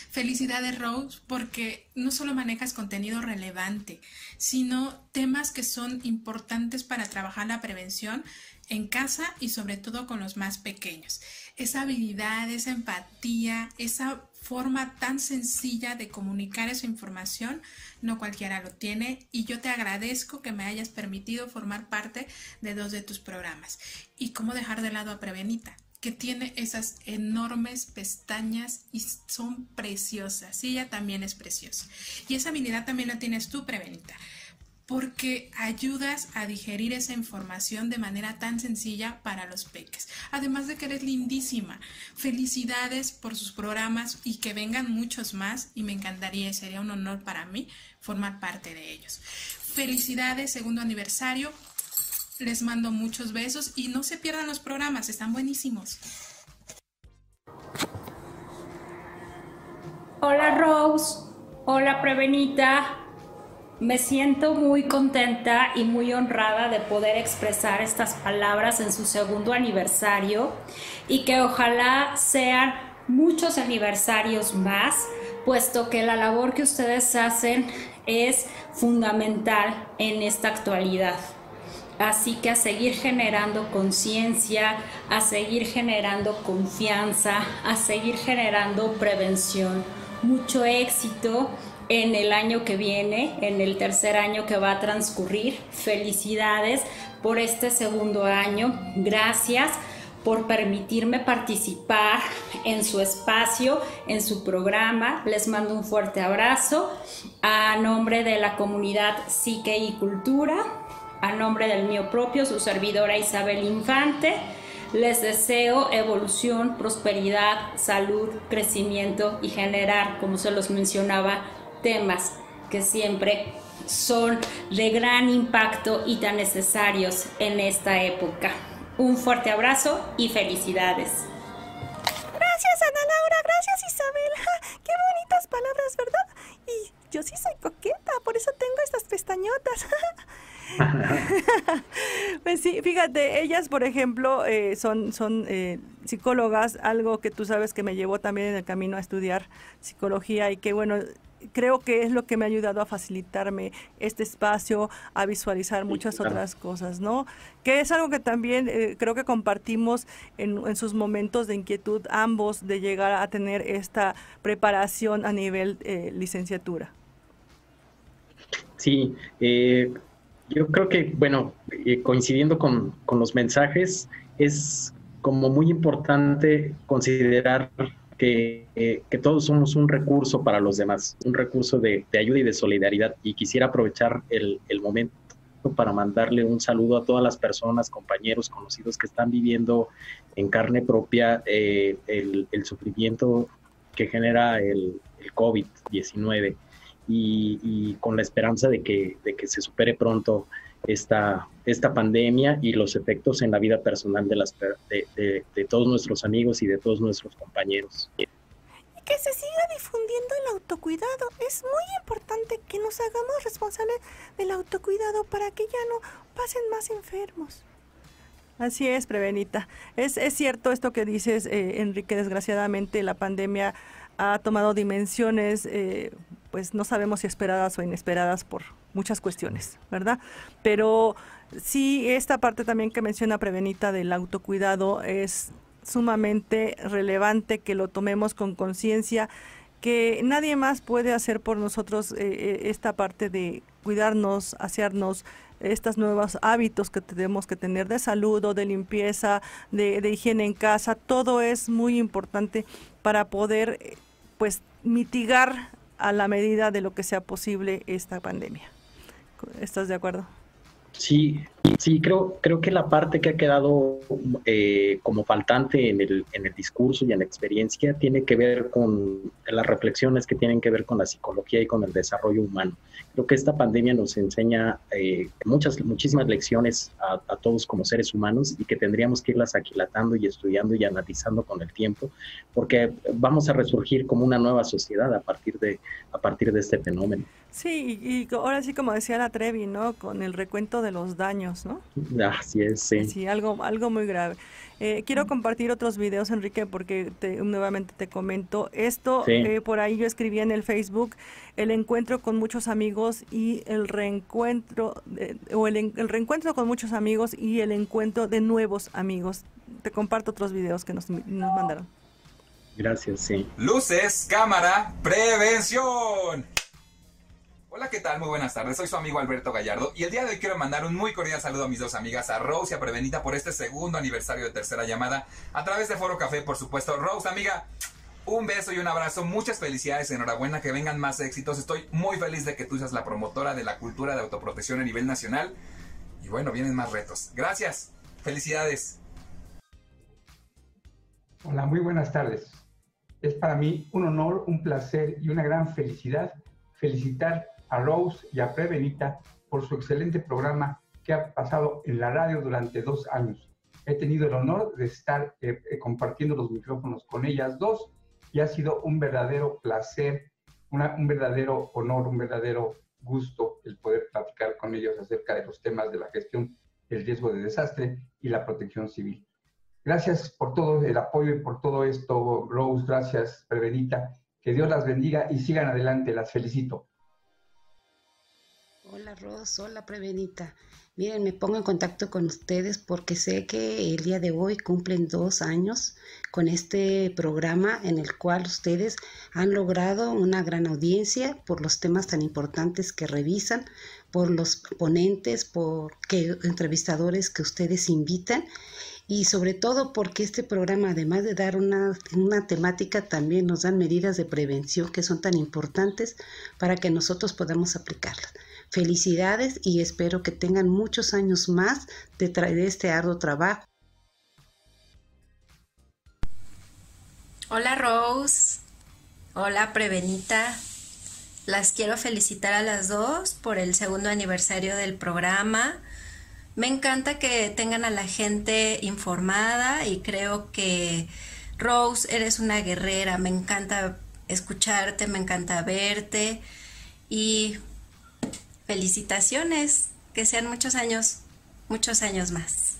Speaker 12: Felicidades Rose porque no solo manejas contenido relevante, sino temas que son importantes para trabajar la prevención en casa y sobre todo con los más pequeños. Esa habilidad, esa empatía, esa forma tan sencilla de comunicar esa información, no cualquiera lo tiene y yo te agradezco que me hayas permitido formar parte de dos de tus programas. Y cómo dejar de lado a Prevenita, que tiene esas enormes pestañas y son preciosas. Y ella también es preciosa. Y esa habilidad también la tienes tú, Prevenita porque ayudas a digerir esa información de manera tan sencilla para los peques. Además de que eres lindísima. Felicidades por sus programas y que vengan muchos más y me encantaría sería un honor para mí formar parte de ellos. Felicidades, segundo aniversario. Les mando muchos besos y no se pierdan los programas, están buenísimos.
Speaker 13: Hola Rose, hola Prevenita, me siento muy contenta y muy honrada de poder expresar estas palabras en su segundo aniversario y que ojalá sean muchos aniversarios más, puesto que la labor que ustedes hacen es fundamental en esta actualidad. Así que a seguir generando conciencia, a seguir generando confianza, a seguir generando prevención. Mucho éxito en el año que viene, en el tercer año que va a transcurrir. Felicidades por este segundo año. Gracias por permitirme participar en su espacio, en su programa. Les mando un fuerte abrazo a nombre de la comunidad Psique y Cultura, a nombre del mío propio, su servidora Isabel Infante. Les deseo evolución, prosperidad, salud, crecimiento y generar, como se los mencionaba, temas que siempre son de gran impacto y tan necesarios en esta época. Un fuerte abrazo y felicidades.
Speaker 5: Gracias Ana Laura, gracias Isabel. Qué bonitas palabras, ¿verdad? Y yo sí soy coqueta, por eso tengo estas pestañotas. [laughs] [laughs] pues sí, fíjate, ellas, por ejemplo, eh, son, son eh, psicólogas, algo que tú sabes que me llevó también en el camino a estudiar psicología y que, bueno, creo que es lo que me ha ayudado a facilitarme este espacio, a visualizar muchas otras cosas, ¿no? Que es algo que también eh, creo que compartimos en, en, sus momentos de inquietud ambos de llegar a tener esta preparación a nivel licenciatura.
Speaker 6: Sí, eh, yo creo que, bueno, eh, coincidiendo con, los mensajes, es como muy importante considerar que, eh, todos somos un recurso para los demás, un recurso de, ayuda y de solidaridad. Y quisiera aprovechar el, momento para mandarle un saludo a todas las personas, compañeros, conocidos que están viviendo en carne propia el, el, sufrimiento que genera el, el COVID-19 y, con la esperanza de que se supere pronto esta, esta pandemia y los efectos en la vida personal de, las, de, de, todos nuestros amigos y de todos nuestros compañeros.
Speaker 5: Y que se siga difundiendo el autocuidado. Es muy importante que nos hagamos responsables del autocuidado para que ya no pasen más enfermos. Así es, Prevenita. Es, es cierto esto que dices, eh, Enrique. Desgraciadamente la pandemia ha tomado dimensiones eh, pues no sabemos si esperadas o inesperadas por muchas cuestiones, ¿verdad? Pero sí, esta parte también que menciona Prevenita del autocuidado es sumamente relevante que lo tomemos con conciencia, que nadie más puede hacer por nosotros eh, eh, esta parte de cuidarnos, asearnos, estos nuevos hábitos que tenemos que tener de salud o de limpieza, de, de higiene en casa, todo es muy importante para poder eh, pues mitigar a la medida de lo que sea posible esta pandemia. ¿Estás de acuerdo?
Speaker 6: Sí, sí, creo, creo que la parte que ha quedado eh, como faltante en el, en el discurso y en la experiencia tiene que ver con las reflexiones que tienen que ver con la psicología y con el desarrollo humano. Creo que esta pandemia nos enseña eh, muchas, muchísimas lecciones a, todos como seres humanos y que tendríamos que irlas aquilatando y estudiando y analizando con el tiempo, porque vamos a resurgir como una nueva sociedad a partir de, a partir de este fenómeno.
Speaker 5: Sí, y ahora sí como decía la Trevi, ¿no? Con el recuento de los daños, ¿no?
Speaker 6: Así es, sí.
Speaker 5: Sí, algo, algo muy grave. Eh, quiero compartir otros videos, Enrique, porque te, nuevamente te comento. Esto, eh, por ahí yo escribí en el Facebook, el encuentro con muchos amigos y el reencuentro, o el, el, reencuentro con muchos amigos y el encuentro de nuevos amigos. Te comparto otros videos que nos, nos mandaron.
Speaker 6: Gracias, sí.
Speaker 14: Luces, cámara, prevención. Hola, ¿qué tal? Muy buenas tardes. Soy su amigo Alberto Gallardo y el día de hoy quiero mandar un muy cordial saludo a mis dos amigas, a Rose y a Prevenita, por este segundo aniversario de tercera llamada a través de Foro Café, por supuesto. Rose, amiga, un beso y un abrazo, muchas felicidades, enhorabuena, que vengan más éxitos. Estoy muy feliz de que tú seas la promotora de la cultura de autoprotección a nivel nacional. Y bueno, vienen más retos. Gracias, felicidades.
Speaker 15: Hola, muy buenas tardes. Es para mí un honor, un placer y una gran felicidad felicitar a Rose y a Prevenita por su excelente programa que ha pasado en la radio durante dos años. He tenido el honor de estar eh, eh, compartiendo los micrófonos con ellas dos y ha sido un verdadero placer, un verdadero honor, un verdadero gusto el poder platicar con ellos acerca de los temas de la gestión del riesgo de desastre y la protección civil. Gracias por todo el apoyo y por todo esto, Rose. Gracias, Prevenita. Que Dios las bendiga y sigan adelante. Las felicito.
Speaker 16: Hola Ros, hola Prevenita. Miren, me pongo en contacto con ustedes porque sé que el día de hoy cumplen dos años con este programa en el cual ustedes han logrado una gran audiencia por los temas tan importantes que revisan, por los ponentes, por entrevistadores que ustedes invitan y sobre todo porque este programa, además de dar una, una, temática, también nos dan medidas de prevención que son tan importantes para que nosotros podamos aplicarlas. Felicidades y espero que tengan muchos años más de, de este arduo trabajo.
Speaker 17: Hola Rose, hola Prevenita. las quiero felicitar a las dos por el segundo aniversario del programa. Me encanta que tengan a la gente informada y creo que Rose, eres una guerrera, me encanta escucharte, me encanta verte y felicitaciones, que sean muchos años, muchos años más.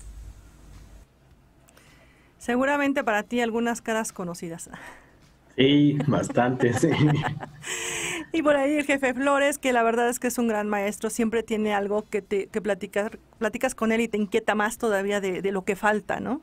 Speaker 5: Seguramente para ti algunas caras conocidas.
Speaker 6: Sí, bastante, sí. [laughs]
Speaker 5: Y por ahí el jefe Flores, que la verdad es que es un gran maestro, siempre tiene algo que te que platicas, platicas con él y te inquieta más todavía de, de lo que falta, ¿no?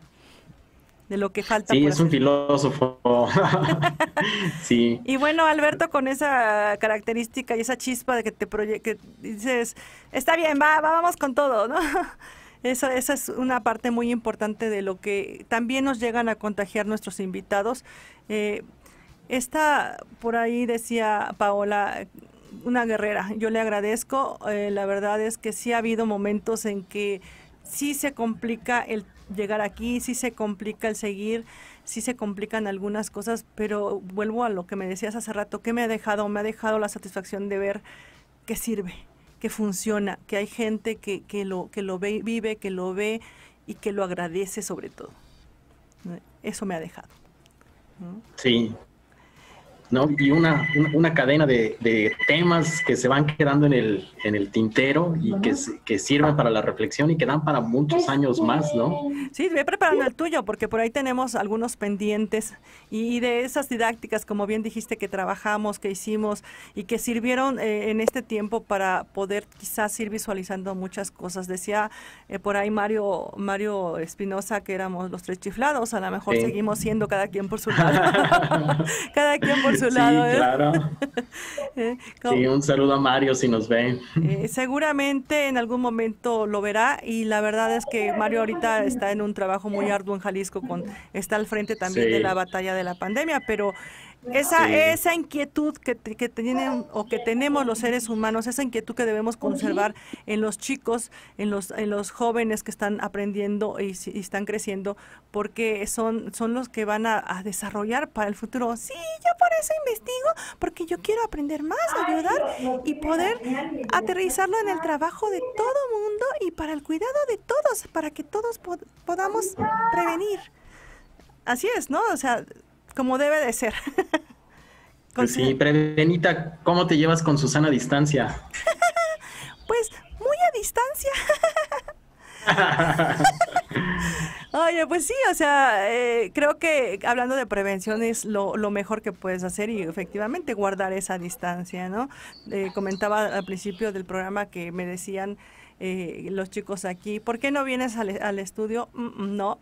Speaker 5: De lo que falta.
Speaker 6: Sí, es un filósofo. [laughs] sí.
Speaker 5: Y bueno, Alberto, con esa característica y esa chispa de que te que dices, está bien, va, vamos con todo, ¿no? [laughs] Eso, esa es una parte muy importante de lo que también nos llegan a contagiar nuestros invitados. Eh, esta, por ahí decía Paola, una guerrera. Yo le agradezco. Eh, la verdad es que sí ha habido momentos en que sí se complica el llegar aquí, sí se complica el seguir, sí se complican algunas cosas, pero vuelvo a lo que me decías hace rato, ¿qué me ha dejado? Me ha dejado la satisfacción de ver que sirve, que funciona, que hay gente que, que lo, que lo ve, vive, que lo ve y que lo agradece sobre todo. Eso me ha dejado.
Speaker 6: Sí, ¿no? Y una, una, cadena de, de, temas que se van quedando en el, en el tintero y que, que, sirven para la reflexión y que dan para muchos años más, ¿no?
Speaker 5: Sí, ve preparando el tuyo, porque por ahí tenemos algunos pendientes y de esas didácticas, como bien dijiste, que trabajamos, que hicimos y que sirvieron eh, en este tiempo para poder quizás ir visualizando muchas cosas. Decía eh, por ahí Mario Mario Espinosa que éramos los tres chiflados, a lo mejor seguimos siendo cada quien por su [laughs] lado. [laughs] cada quien por
Speaker 6: Sí, ¿eh? claro. [laughs] sí, un saludo a Mario si nos ve.
Speaker 5: Eh, seguramente en algún momento lo verá y la verdad es que Mario ahorita está en un trabajo muy arduo en Jalisco, con está al frente también de la batalla de la pandemia, pero esa, esa inquietud que, que, tienen o que tenemos los seres humanos, esa inquietud que debemos conservar en los chicos, en los, en los jóvenes que están aprendiendo y, están creciendo, porque son, son los que van a, desarrollar para el futuro. Sí, yo por eso investigo, porque yo quiero aprender más, ayudar y poder aterrizarlo en el trabajo de todo mundo y para el cuidado de todos, para que todos podamos prevenir. Así es, ¿no? O sea, como debe de ser. [laughs]
Speaker 6: Pues sí, Prevenita, ¿cómo te llevas con Susana a distancia? [laughs]
Speaker 5: pues muy a distancia. [laughs] Oye, pues sí, o sea, eh, creo que hablando de prevención es lo, mejor que puedes hacer y efectivamente guardar esa distancia, ¿no? Eh, comentaba al principio del programa que me decían eh, los chicos aquí, ¿por qué no vienes al, al estudio? Mm, mm, no,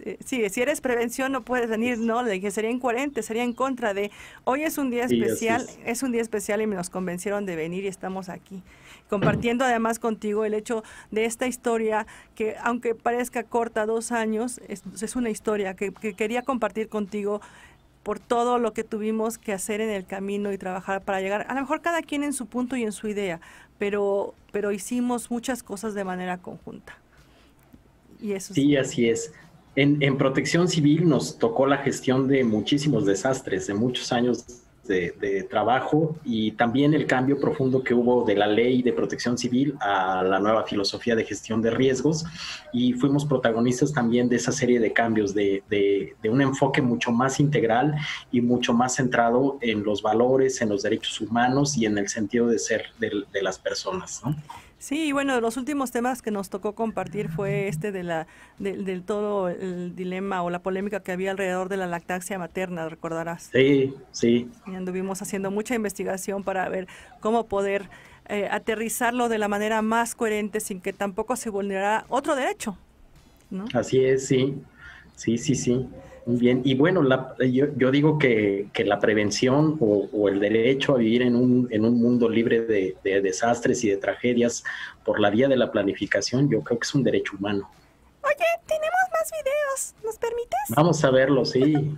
Speaker 5: eh, sí, si eres prevención no puedes venir, no, le dije, sería incoherente, sería en contra de, hoy es un día especial, es. un día especial y me nos convencieron de venir y estamos aquí, compartiendo además contigo el hecho de esta historia que aunque parezca corta, dos años, es, una historia que, que quería compartir contigo por todo lo que tuvimos que hacer en el camino y trabajar para llegar, a lo mejor cada quien en su punto y en su idea, pero, pero hicimos muchas cosas de manera conjunta. Y eso
Speaker 6: sí, así es. En, protección civil nos tocó la gestión de muchísimos desastres, de muchos años de, trabajo y también el cambio profundo que hubo de la ley de protección civil a la nueva filosofía de gestión de riesgos y fuimos protagonistas también de esa serie de cambios, de, un enfoque mucho más integral y mucho más centrado en los valores, en los derechos humanos y en el sentido de ser de, las personas.
Speaker 5: Sí, bueno, los últimos temas que nos tocó compartir fue este de la del todo el dilema o la polémica que había alrededor de la lactancia materna, recordarás.
Speaker 6: Sí, sí.
Speaker 5: Y anduvimos haciendo mucha investigación para ver cómo poder eh, aterrizarlo de la manera más coherente sin que tampoco se vulnerara otro derecho. ¿no?
Speaker 6: Así es, sí. Sí, sí, sí. Bien, y bueno, yo, digo que, la prevención o, el derecho a vivir en un, en un mundo libre de, desastres y de tragedias por la vía de la planificación, yo creo que es un derecho humano.
Speaker 5: Oye, tenemos más videos, ¿nos permites?
Speaker 6: Vamos a verlo, sí.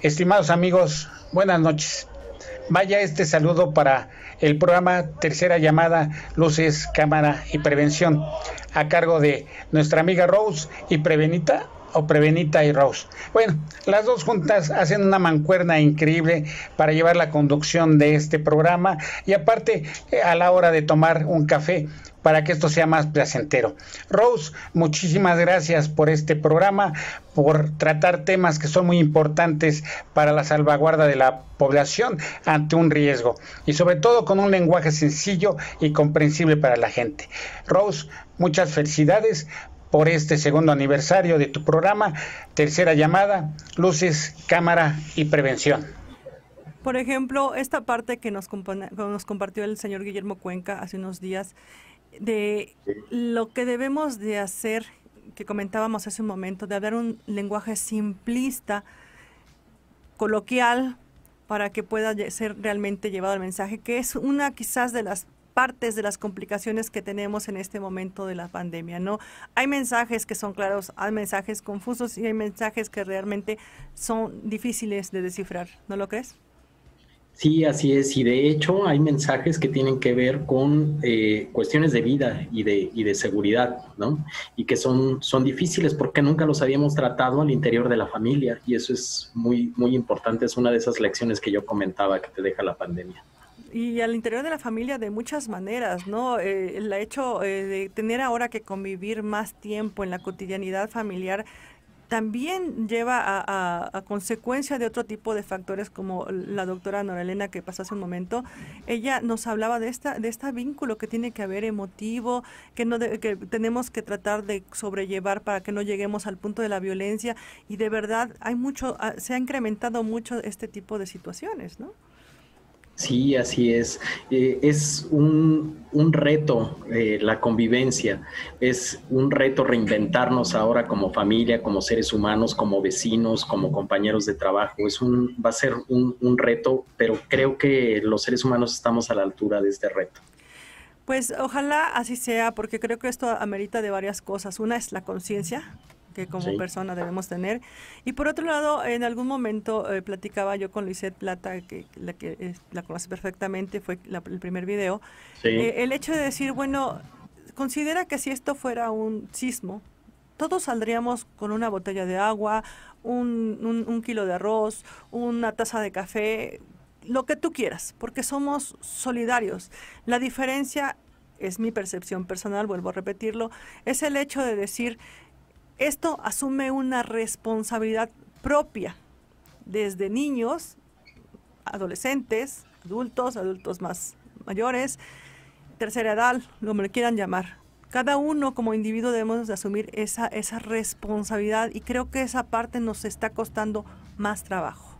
Speaker 18: Estimados amigos, buenas noches. Vaya este saludo para el programa Tercera Llamada, Luces, Cámara y Prevención, a cargo de nuestra amiga Rose y Prevenita, o Prevenita y Rose. Bueno, las dos juntas hacen una mancuerna increíble para llevar la conducción de este programa y aparte eh, a la hora de tomar un café para que esto sea más placentero. Rose, muchísimas gracias por este programa, por tratar temas que son muy importantes para la salvaguarda de la población ante un riesgo y sobre todo con un lenguaje sencillo y comprensible para la gente. Rose, muchas felicidades por este segundo aniversario de tu programa, tercera llamada, luces, cámara y prevención.
Speaker 5: Por ejemplo, esta parte que nos, nos compartió el señor Guillermo Cuenca hace unos días, de lo que debemos de hacer, que comentábamos hace un momento, de dar un lenguaje simplista, coloquial, para que pueda ser realmente llevado el mensaje, que es una quizás de las partes de las complicaciones que tenemos en este momento de la pandemia, ¿no? Hay mensajes que son claros, hay mensajes confusos y hay mensajes que realmente son difíciles de descifrar, ¿no lo crees?
Speaker 6: Sí, así es. Y de hecho hay mensajes que tienen que ver con eh, cuestiones de vida y de, y de seguridad, ¿no? Y que son, son difíciles porque nunca los habíamos tratado al interior de la familia. Y eso es muy, muy importante. Es una de esas lecciones que yo comentaba que te deja la pandemia
Speaker 5: y al interior de la familia de muchas maneras, ¿no? Eh, el hecho eh, de tener ahora que convivir más tiempo en la cotidianidad familiar también lleva a, consecuencia de otro tipo de factores como la doctora Norelena que pasó hace un momento. Ella nos hablaba de esta de este vínculo que tiene que haber emotivo, que no que tenemos que tratar de sobrellevar para que no lleguemos al punto de la violencia y de verdad hay mucho ah, se ha incrementado mucho este tipo de situaciones, ¿no?
Speaker 6: Sí, así es. Eh, es un, un reto eh, la convivencia, es un reto reinventarnos ahora como familia, como seres humanos, como vecinos, como compañeros de trabajo. Es un, va a ser un, un reto, pero creo que los seres humanos estamos a la altura de este reto.
Speaker 5: Pues ojalá así sea, porque creo que esto amerita de varias cosas. Una es la conciencia, que como persona debemos tener. Y por otro lado, en algún momento eh, platicaba yo con Lisette Plata, que la que la conoce perfectamente, fue el primer video, eh, el hecho de decir, bueno, considera que si esto fuera un sismo, todos saldríamos con una botella de agua, un, un kilo de arroz, una taza de café, lo que tú quieras, porque somos solidarios. La diferencia es mi percepción personal, vuelvo a repetirlo, es el hecho de decir, esto asume una responsabilidad propia desde niños, adolescentes, adultos, adultos más mayores, tercera edad, como le quieran llamar. Cada uno como individuo debemos de asumir esa, esa responsabilidad y creo que esa parte nos está costando más trabajo.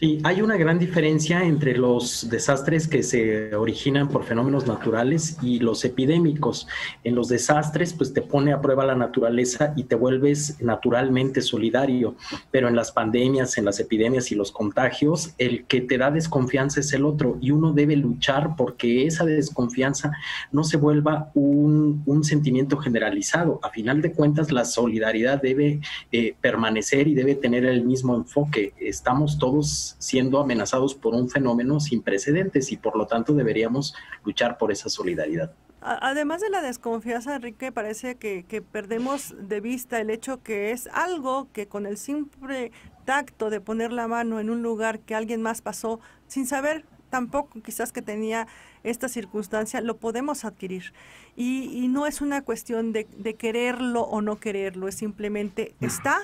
Speaker 6: Sí, hay una gran diferencia entre los desastres que se originan por fenómenos naturales y los epidémicos. En los desastres, pues te pone a prueba la naturaleza y te vuelves naturalmente solidario, pero en las pandemias, en las epidemias y los contagios, el que te da desconfianza es el otro y uno debe luchar porque esa desconfianza no se vuelva un, sentimiento generalizado. A final de cuentas, la solidaridad debe eh, permanecer y debe tener el mismo enfoque. Estamos todos siendo amenazados por un fenómeno sin precedentes y por lo tanto deberíamos luchar por esa solidaridad.
Speaker 5: Además de la desconfianza, Enrique, parece que, perdemos de vista el hecho que es algo que con el simple tacto de poner la mano en un lugar que alguien más pasó sin saber tampoco quizás que tenía esta circunstancia, lo podemos adquirir. Y, no es una cuestión de, de, quererlo o no quererlo, es simplemente está,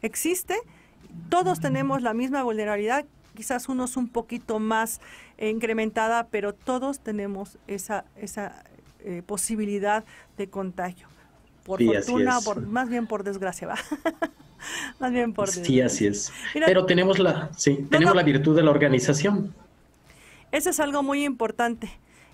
Speaker 5: existe todos tenemos la misma vulnerabilidad, quizás unos un poquito más incrementada, pero todos tenemos esa, esa eh, posibilidad de contagio. Por fortuna, más bien por desgracia, va. [laughs] más bien por desgracia.
Speaker 6: Sí, así es. pero tenemos la, sí, tenemos la virtud de la organización.
Speaker 5: Eso es algo muy importante.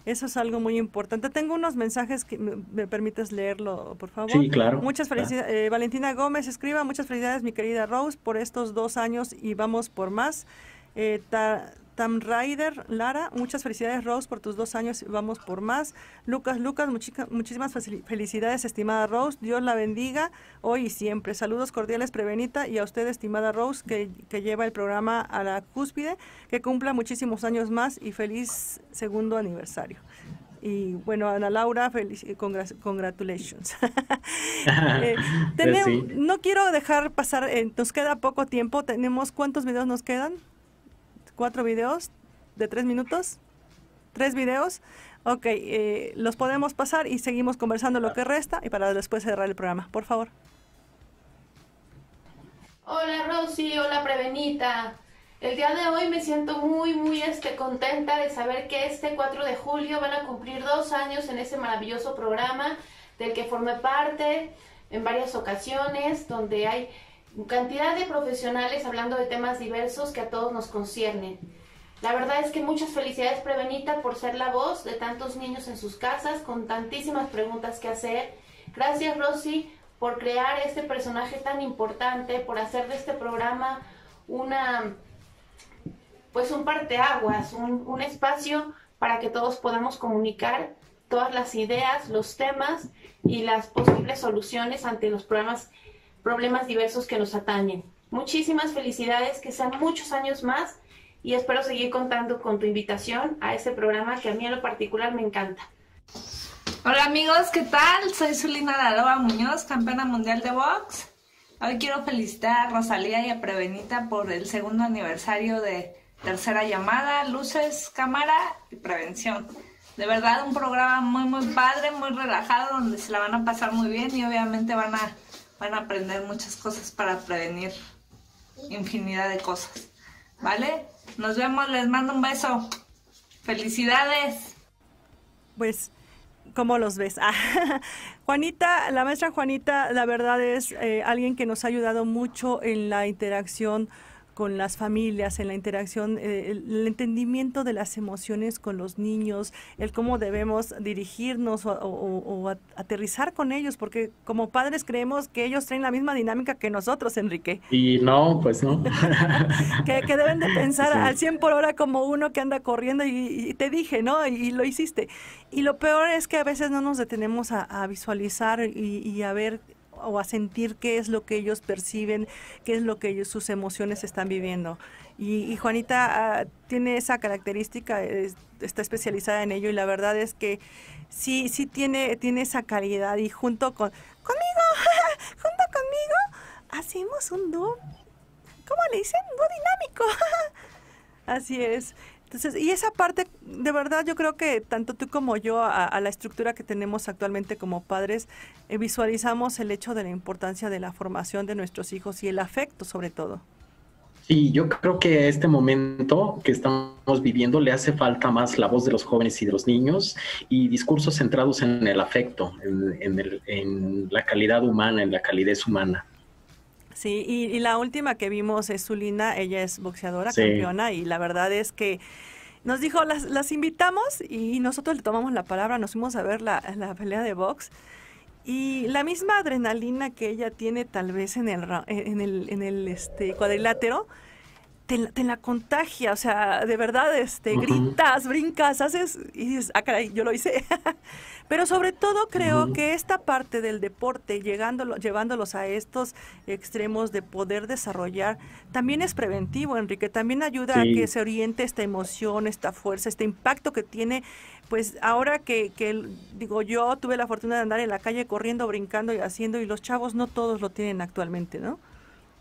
Speaker 5: Eso es algo muy importante. Tengo unos mensajes que me, permites leerlo, por favor.
Speaker 6: Sí, claro.
Speaker 5: Muchas felicidades. Eh, Valentina Gómez escriba, muchas felicidades, mi querida Rose, por estos dos años y vamos por más. Eh, Tam Rider, Lara, muchas felicidades Rose por tus dos años, vamos por más. Lucas, Lucas, muchísimas felicidades estimada Rose, Dios la bendiga hoy y siempre. Saludos cordiales Prevenita y a usted estimada Rose que, que lleva el programa a la cúspide, que cumpla muchísimos años más y feliz segundo aniversario. Y bueno, Ana Laura, feliz, congratulations. [laughs]
Speaker 6: eh, [laughs] pues
Speaker 5: No quiero dejar pasar, eh, nos queda poco tiempo. Tenemos, ¿cuántos videos nos quedan? ¿Cuatro videos de tres minutos? ¿Tres videos? Ok, eh, los podemos pasar y seguimos conversando lo que resta y para después cerrar el programa, por favor.
Speaker 19: Hola Rosy, hola Prevenita. El día de hoy me siento muy, muy este, contenta de saber que este 4 de julio van a cumplir dos años en ese maravilloso programa del que formé parte en varias ocasiones, donde hay cantidad de profesionales hablando de temas diversos que a todos nos conciernen. La verdad es que muchas felicidades Prevenita por ser la voz de tantos niños en sus casas con tantísimas preguntas que hacer. Gracias Rosy por crear este personaje tan importante, por hacer de este programa una pues un parteaguas, un, un espacio para que todos podamos comunicar todas las ideas, los temas y las posibles soluciones ante los problemas, problemas diversos que nos atañen. Muchísimas felicidades, que sean muchos años más y espero seguir contando con tu invitación a ese programa que a mí en lo particular me encanta.
Speaker 20: Hola amigos, ¿qué tal? Soy Zulina Daroa Muñoz, campeona mundial de box. Hoy quiero felicitar a Rosalía y a Prevenita por el segundo aniversario de Tercera Llamada, Luces, Cámara y Prevención. De verdad, un programa muy, muy padre, muy relajado, donde se la van a pasar muy bien y obviamente van a, van a aprender muchas cosas para prevenir infinidad de cosas. ¿Vale? Nos vemos, les mando un beso. Felicidades.
Speaker 5: Pues, ¿cómo los ves? [laughs] Juanita, la maestra Juanita, la verdad es eh, alguien que nos ha ayudado mucho en la interacción con las familias, en la interacción, eh, el, entendimiento de las emociones con los niños, el cómo debemos dirigirnos o, aterrizar con ellos, porque como padres creemos que ellos traen la misma dinámica que nosotros, Enrique.
Speaker 6: Y no, pues no. [laughs]
Speaker 5: que, deben de pensar al 100 por hora como uno que anda corriendo y, te dije, ¿no? Y, lo hiciste. Y lo peor es que a veces no nos detenemos a, visualizar y a ver o a sentir qué es lo que ellos perciben, qué es lo que ellos, sus emociones están viviendo. Y, Juanita ah, tiene esa característica, está especializada en ello y la verdad es que sí, sí tiene, tiene esa calidad y junto con, conmigo, [laughs] junto conmigo, hacemos un dúo, ¿cómo le dicen? Dúo dinámico. [laughs] Así es y esa parte, de verdad, yo creo que tanto tú como yo, a, la estructura que tenemos actualmente como padres, eh, visualizamos el hecho de la importancia de la formación de nuestros hijos y el afecto sobre todo.
Speaker 6: Sí, yo creo que a este momento que estamos viviendo le hace falta más la voz de los jóvenes y de los niños y discursos centrados en el afecto, en la calidad humana, en la calidez humana.
Speaker 5: Sí, y, la última que vimos es Zulina, ella es boxeadora, campeona, y la verdad es que nos dijo, las, las invitamos y nosotros le tomamos la palabra, nos fuimos a ver la, la pelea de box. Y la misma adrenalina que ella tiene tal vez en el, en el, en el este, cuadrilátero, te, la contagia, o sea, de verdad, este, gritas, brincas, haces, y dices, ah, caray, yo lo hice. [laughs] Pero sobre todo creo que esta parte del deporte, llegándolo, llevándolos a estos extremos de poder desarrollar, también es preventivo, Enrique, también ayuda a que se oriente esta emoción, esta fuerza, este impacto que tiene pues ahora que, que, digo yo tuve la fortuna de andar en la calle corriendo, brincando y haciendo y los chavos no todos lo tienen actualmente, ¿no?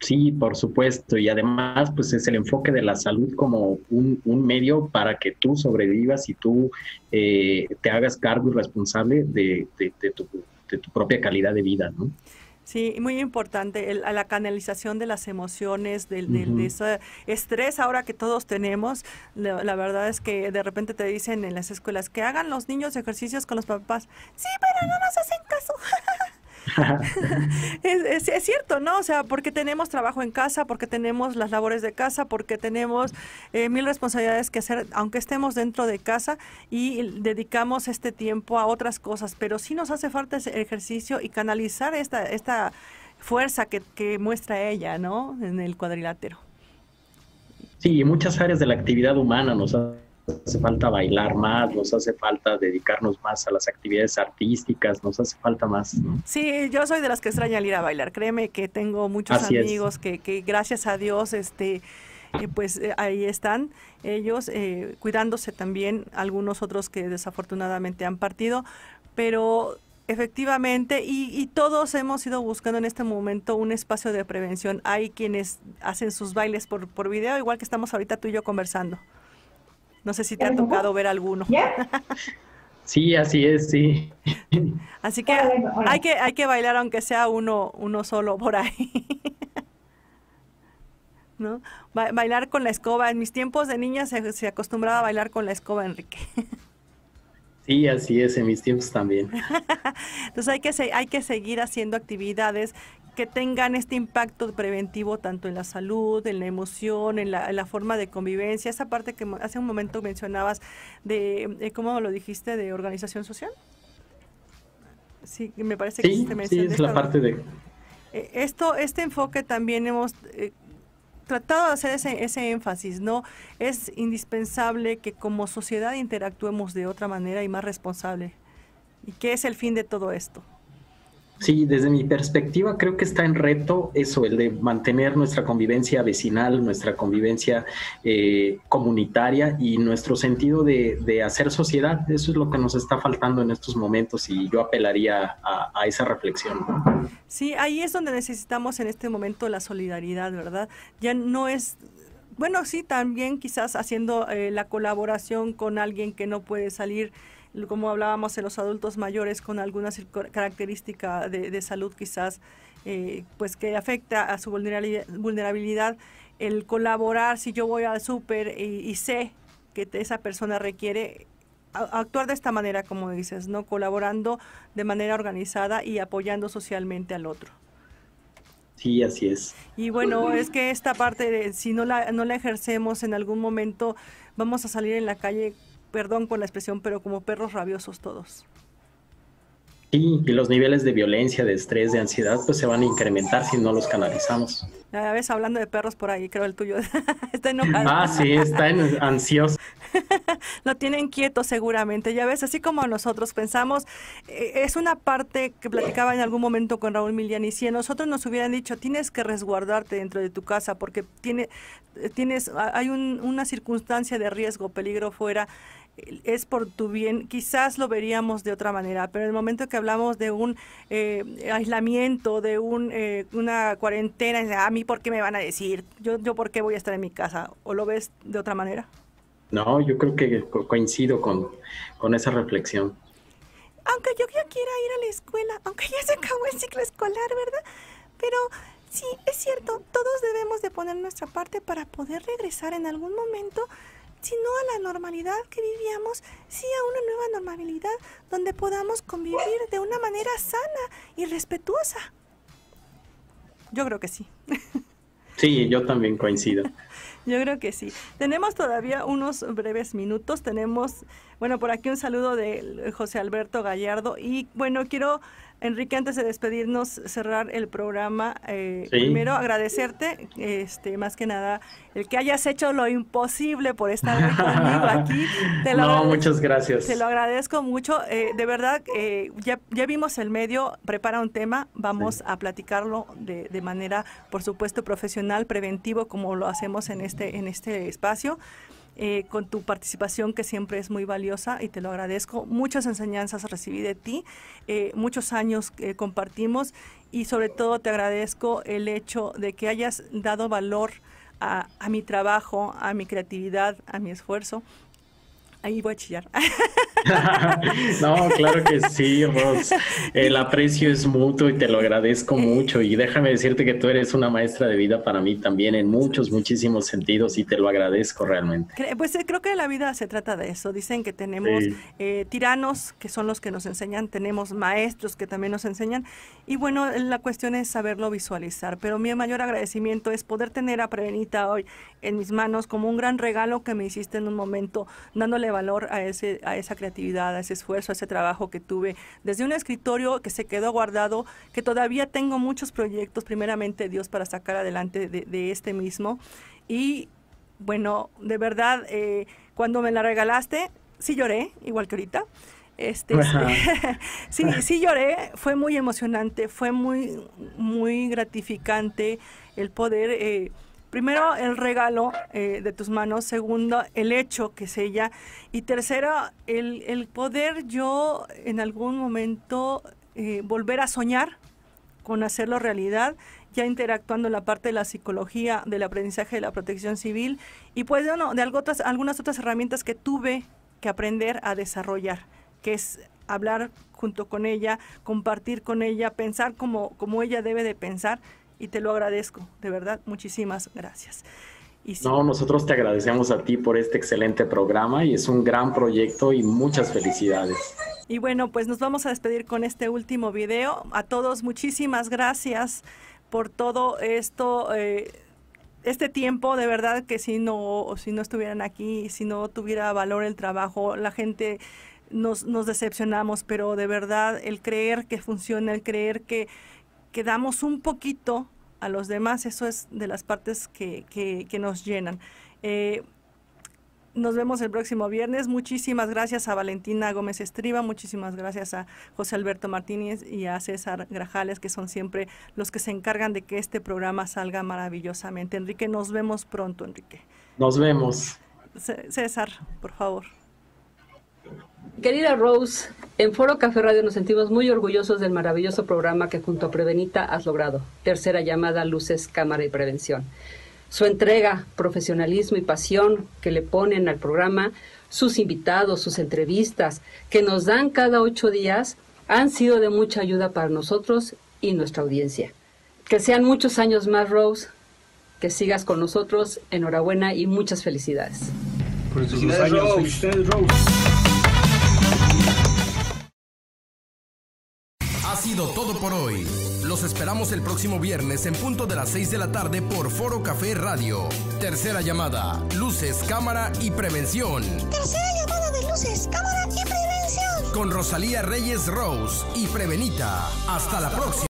Speaker 6: Sí, por supuesto. Y además, pues es el enfoque de la salud como un, medio para que tú sobrevivas y tú eh, te hagas cargo y responsable de, tu, propia calidad de vida, ¿no?
Speaker 5: Sí, muy importante, la canalización de las emociones, del, de ese estrés ahora que todos tenemos. La, verdad es que de repente te dicen en las escuelas que hagan los niños ejercicios con los papás. Sí, pero no nos hacen caso. [laughs] [laughs] es, cierto, ¿no? O sea, porque tenemos trabajo en casa, porque tenemos las labores de casa, porque tenemos eh, mil responsabilidades que hacer, aunque estemos dentro de casa y dedicamos este tiempo a otras cosas, pero sí nos hace falta ese ejercicio y canalizar esta, esta fuerza que, que muestra ella, ¿no? En el cuadrilátero.
Speaker 6: Sí, muchas áreas de la actividad humana nos hace falta bailar más, nos hace falta dedicarnos más a las actividades artísticas, nos hace falta más.
Speaker 5: Sí, yo soy de las que extraña ir a bailar. Créeme que tengo muchos amigos que, que, gracias a Dios este y pues eh, ahí están ellos eh, cuidándose también, algunos otros que desafortunadamente han partido, pero efectivamente, y, todos hemos ido buscando en este momento un espacio de prevención. Hay quienes hacen sus bailes por, por video, igual que estamos ahorita tú y yo conversando. No sé si te ha tocado ver alguno. [laughs]
Speaker 6: Sí, así es, sí.
Speaker 5: Así que hay que hay que bailar aunque sea uno uno solo por ahí. [laughs] ¿No? bailar con la escoba. En mis tiempos de niña se, se acostumbraba a bailar con la escoba, Enrique. [laughs]
Speaker 6: Sí, así es, en mis tiempos también.
Speaker 5: Entonces hay que, hay que seguir haciendo actividades que tengan este impacto preventivo tanto en la salud, en la emoción, en la, forma de convivencia, esa parte que hace un momento mencionabas de, ¿cómo lo dijiste?, de organización social. Sí, me parece que
Speaker 6: sí, sí es la parte de...
Speaker 5: Eh, esto, este enfoque también hemos eh, tratado de hacer ese, ese énfasis, ¿no? Es indispensable que como sociedad interactuemos de otra manera y más responsable. ¿Y qué es el fin de todo esto?
Speaker 6: Sí, desde mi perspectiva creo que está en reto eso, el de mantener nuestra convivencia vecinal, nuestra convivencia eh, comunitaria y nuestro sentido de, hacer sociedad. Eso es lo que nos está faltando en estos momentos y yo apelaría a, esa reflexión.
Speaker 5: Sí, ahí es donde necesitamos en este momento la solidaridad, ¿verdad? Ya no es bueno, sí, también quizás haciendo eh, la colaboración con alguien que no puede salir como hablábamos en los adultos mayores con alguna característica de, salud quizás eh, pues que afecta a su vulnerabilidad, el colaborar si yo voy al súper y, sé que esa persona requiere actuar de esta manera como dices no colaborando de manera organizada y apoyando socialmente al otro
Speaker 6: Sí, así es.
Speaker 5: Y bueno, es que esta parte, de, si no la, no la ejercemos en algún momento, vamos a salir en la calle perdón por la expresión, pero como perros rabiosos todos.
Speaker 6: Sí, y los niveles de violencia, de estrés, de ansiedad, pues se van a incrementar si no los canalizamos.
Speaker 5: A veces hablando de perros por ahí, creo el tuyo [laughs] está enojado.
Speaker 6: Ah, sí, está [laughs] ansioso.
Speaker 5: Lo tienen quieto seguramente. Ya ves, así como nosotros pensamos, eh, es una parte que platicaba en algún momento con Raúl Miliani. Si a nosotros nos hubieran dicho, tienes que resguardarte dentro de tu casa porque tiene, tienes, hay una circunstancia de riesgo, peligro fuera es por tu bien, quizás lo veríamos de otra manera, pero en el momento que hablamos de un eh, aislamiento, de un, eh, una cuarentena, a mí por qué me van a decir, yo, yo por qué voy a estar en mi casa, o lo ves de otra manera.
Speaker 6: No, yo creo que coincido con, con esa reflexión.
Speaker 4: Aunque yo ya quiera ir a la escuela, aunque ya se acabó el ciclo escolar, ¿verdad? Pero sí, es cierto, todos debemos de poner nuestra parte para poder regresar en algún momento sino a la normalidad que vivíamos, sí a una nueva normalidad donde podamos convivir de una manera sana y respetuosa.
Speaker 5: Yo creo que sí. [laughs]
Speaker 6: Sí, yo también coincido. [laughs]
Speaker 5: Yo creo que sí. Tenemos todavía unos breves minutos. Tenemos, bueno, por aquí un saludo de José Alberto Gallardo. Y bueno, quiero Enrique, antes de despedirnos, cerrar el programa, eh, primero agradecerte, este, más que nada, el que hayas hecho lo imposible por estar [laughs] conmigo aquí.
Speaker 6: no, muchas gracias.
Speaker 5: Te lo agradezco mucho. Eh, de verdad, eh, ya, ya vimos el medio, prepara un tema, vamos a platicarlo de, de manera, por supuesto, profesional, preventivo, como lo hacemos en este, en este espacio. Eh, con tu participación que siempre es muy valiosa y te lo agradezco. Muchas enseñanzas recibí de ti, eh, muchos años que compartimos y sobre todo te agradezco el hecho de que hayas dado valor a mi trabajo, a mi creatividad, a mi esfuerzo Ahí voy a chillar. [laughs]
Speaker 6: no, claro que sí, Ros. El aprecio es mutuo y te lo agradezco mucho. Y déjame decirte que tú eres una maestra de vida para mí también en muchos, muchísimos sentidos y te lo agradezco realmente.
Speaker 5: Pues eh, creo que la vida se trata de eso. Dicen que tenemos eh, tiranos que son los que nos enseñan, tenemos maestros que también nos enseñan. Y bueno, la cuestión es saberlo visualizar. Pero mi mayor agradecimiento es poder tener a Prevenita hoy en mis manos como un gran regalo que me hiciste en un momento, dándole valor a, ese, a esa creatividad, a ese esfuerzo, a ese trabajo que tuve desde un escritorio que se quedó guardado, que todavía tengo muchos proyectos, primeramente Dios, para sacar adelante de, este mismo. Y bueno, de verdad, eh, cuando me la regalaste, sí lloré, igual que ahorita. Este, sí, [laughs] sí lloré, fue muy emocionante, fue muy, muy gratificante el poder eh, primero el regalo eh, de tus manos, segundo el hecho que es ella. Y tercero el, el poder yo en algún momento eh, volver a soñar con hacerlo realidad ya interactuando en la parte de la psicología, del aprendizaje de la protección civil y pues bueno, de algo otras, algunas otras herramientas que tuve que aprender a desarrollar, que es hablar junto con ella, compartir con ella, pensar como, como ella debe de pensar y te lo agradezco, de verdad, muchísimas gracias.
Speaker 6: Y No, nosotros te agradecemos a ti por este excelente programa y es un gran proyecto y muchas felicidades.
Speaker 5: Y bueno, pues nos vamos a despedir con este último video. A todos muchísimas gracias por todo esto. Eh, este tiempo, de verdad que si no, si no estuvieran aquí, si no tuviera valor el trabajo, la gente nos, nos decepcionamos, pero de verdad el creer que funciona, el creer que, que damos un poquito a los demás, eso es de las partes que, que, nos llenan. Eh, nos vemos el próximo viernes. Muchísimas gracias a Valentina Gómez Estriba, muchísimas gracias a José Alberto Martínez y a César Grajales, que son siempre los que se encargan de que este programa salga maravillosamente. Enrique, nos vemos pronto, Enrique.
Speaker 6: Nos vemos.
Speaker 5: César, por favor.
Speaker 21: Querida Rose, en Foro Café Radio nos sentimos muy orgullosos del maravilloso programa que junto a Prevenita has logrado. Tercera llamada Luces, Cámara y Prevención su entrega, profesionalismo y pasión que le ponen al programa, sus invitados, sus entrevistas que nos dan cada ocho días, han sido de mucha ayuda para nosotros y nuestra audiencia. Que sean muchos años más, Rose, que sigas con nosotros, enhorabuena y muchas felicidades.
Speaker 9: Felicidades, Rose.
Speaker 3: Ha sido todo por hoy. Los esperamos el próximo viernes en punto de las 6 de la tarde por Foro Café Radio. Tercera llamada, luces, cámara y prevención.
Speaker 4: Tercera llamada de luces, cámara y prevención.
Speaker 3: Con Rosalía Reyes Rose y Prevenita. Hasta la próxima.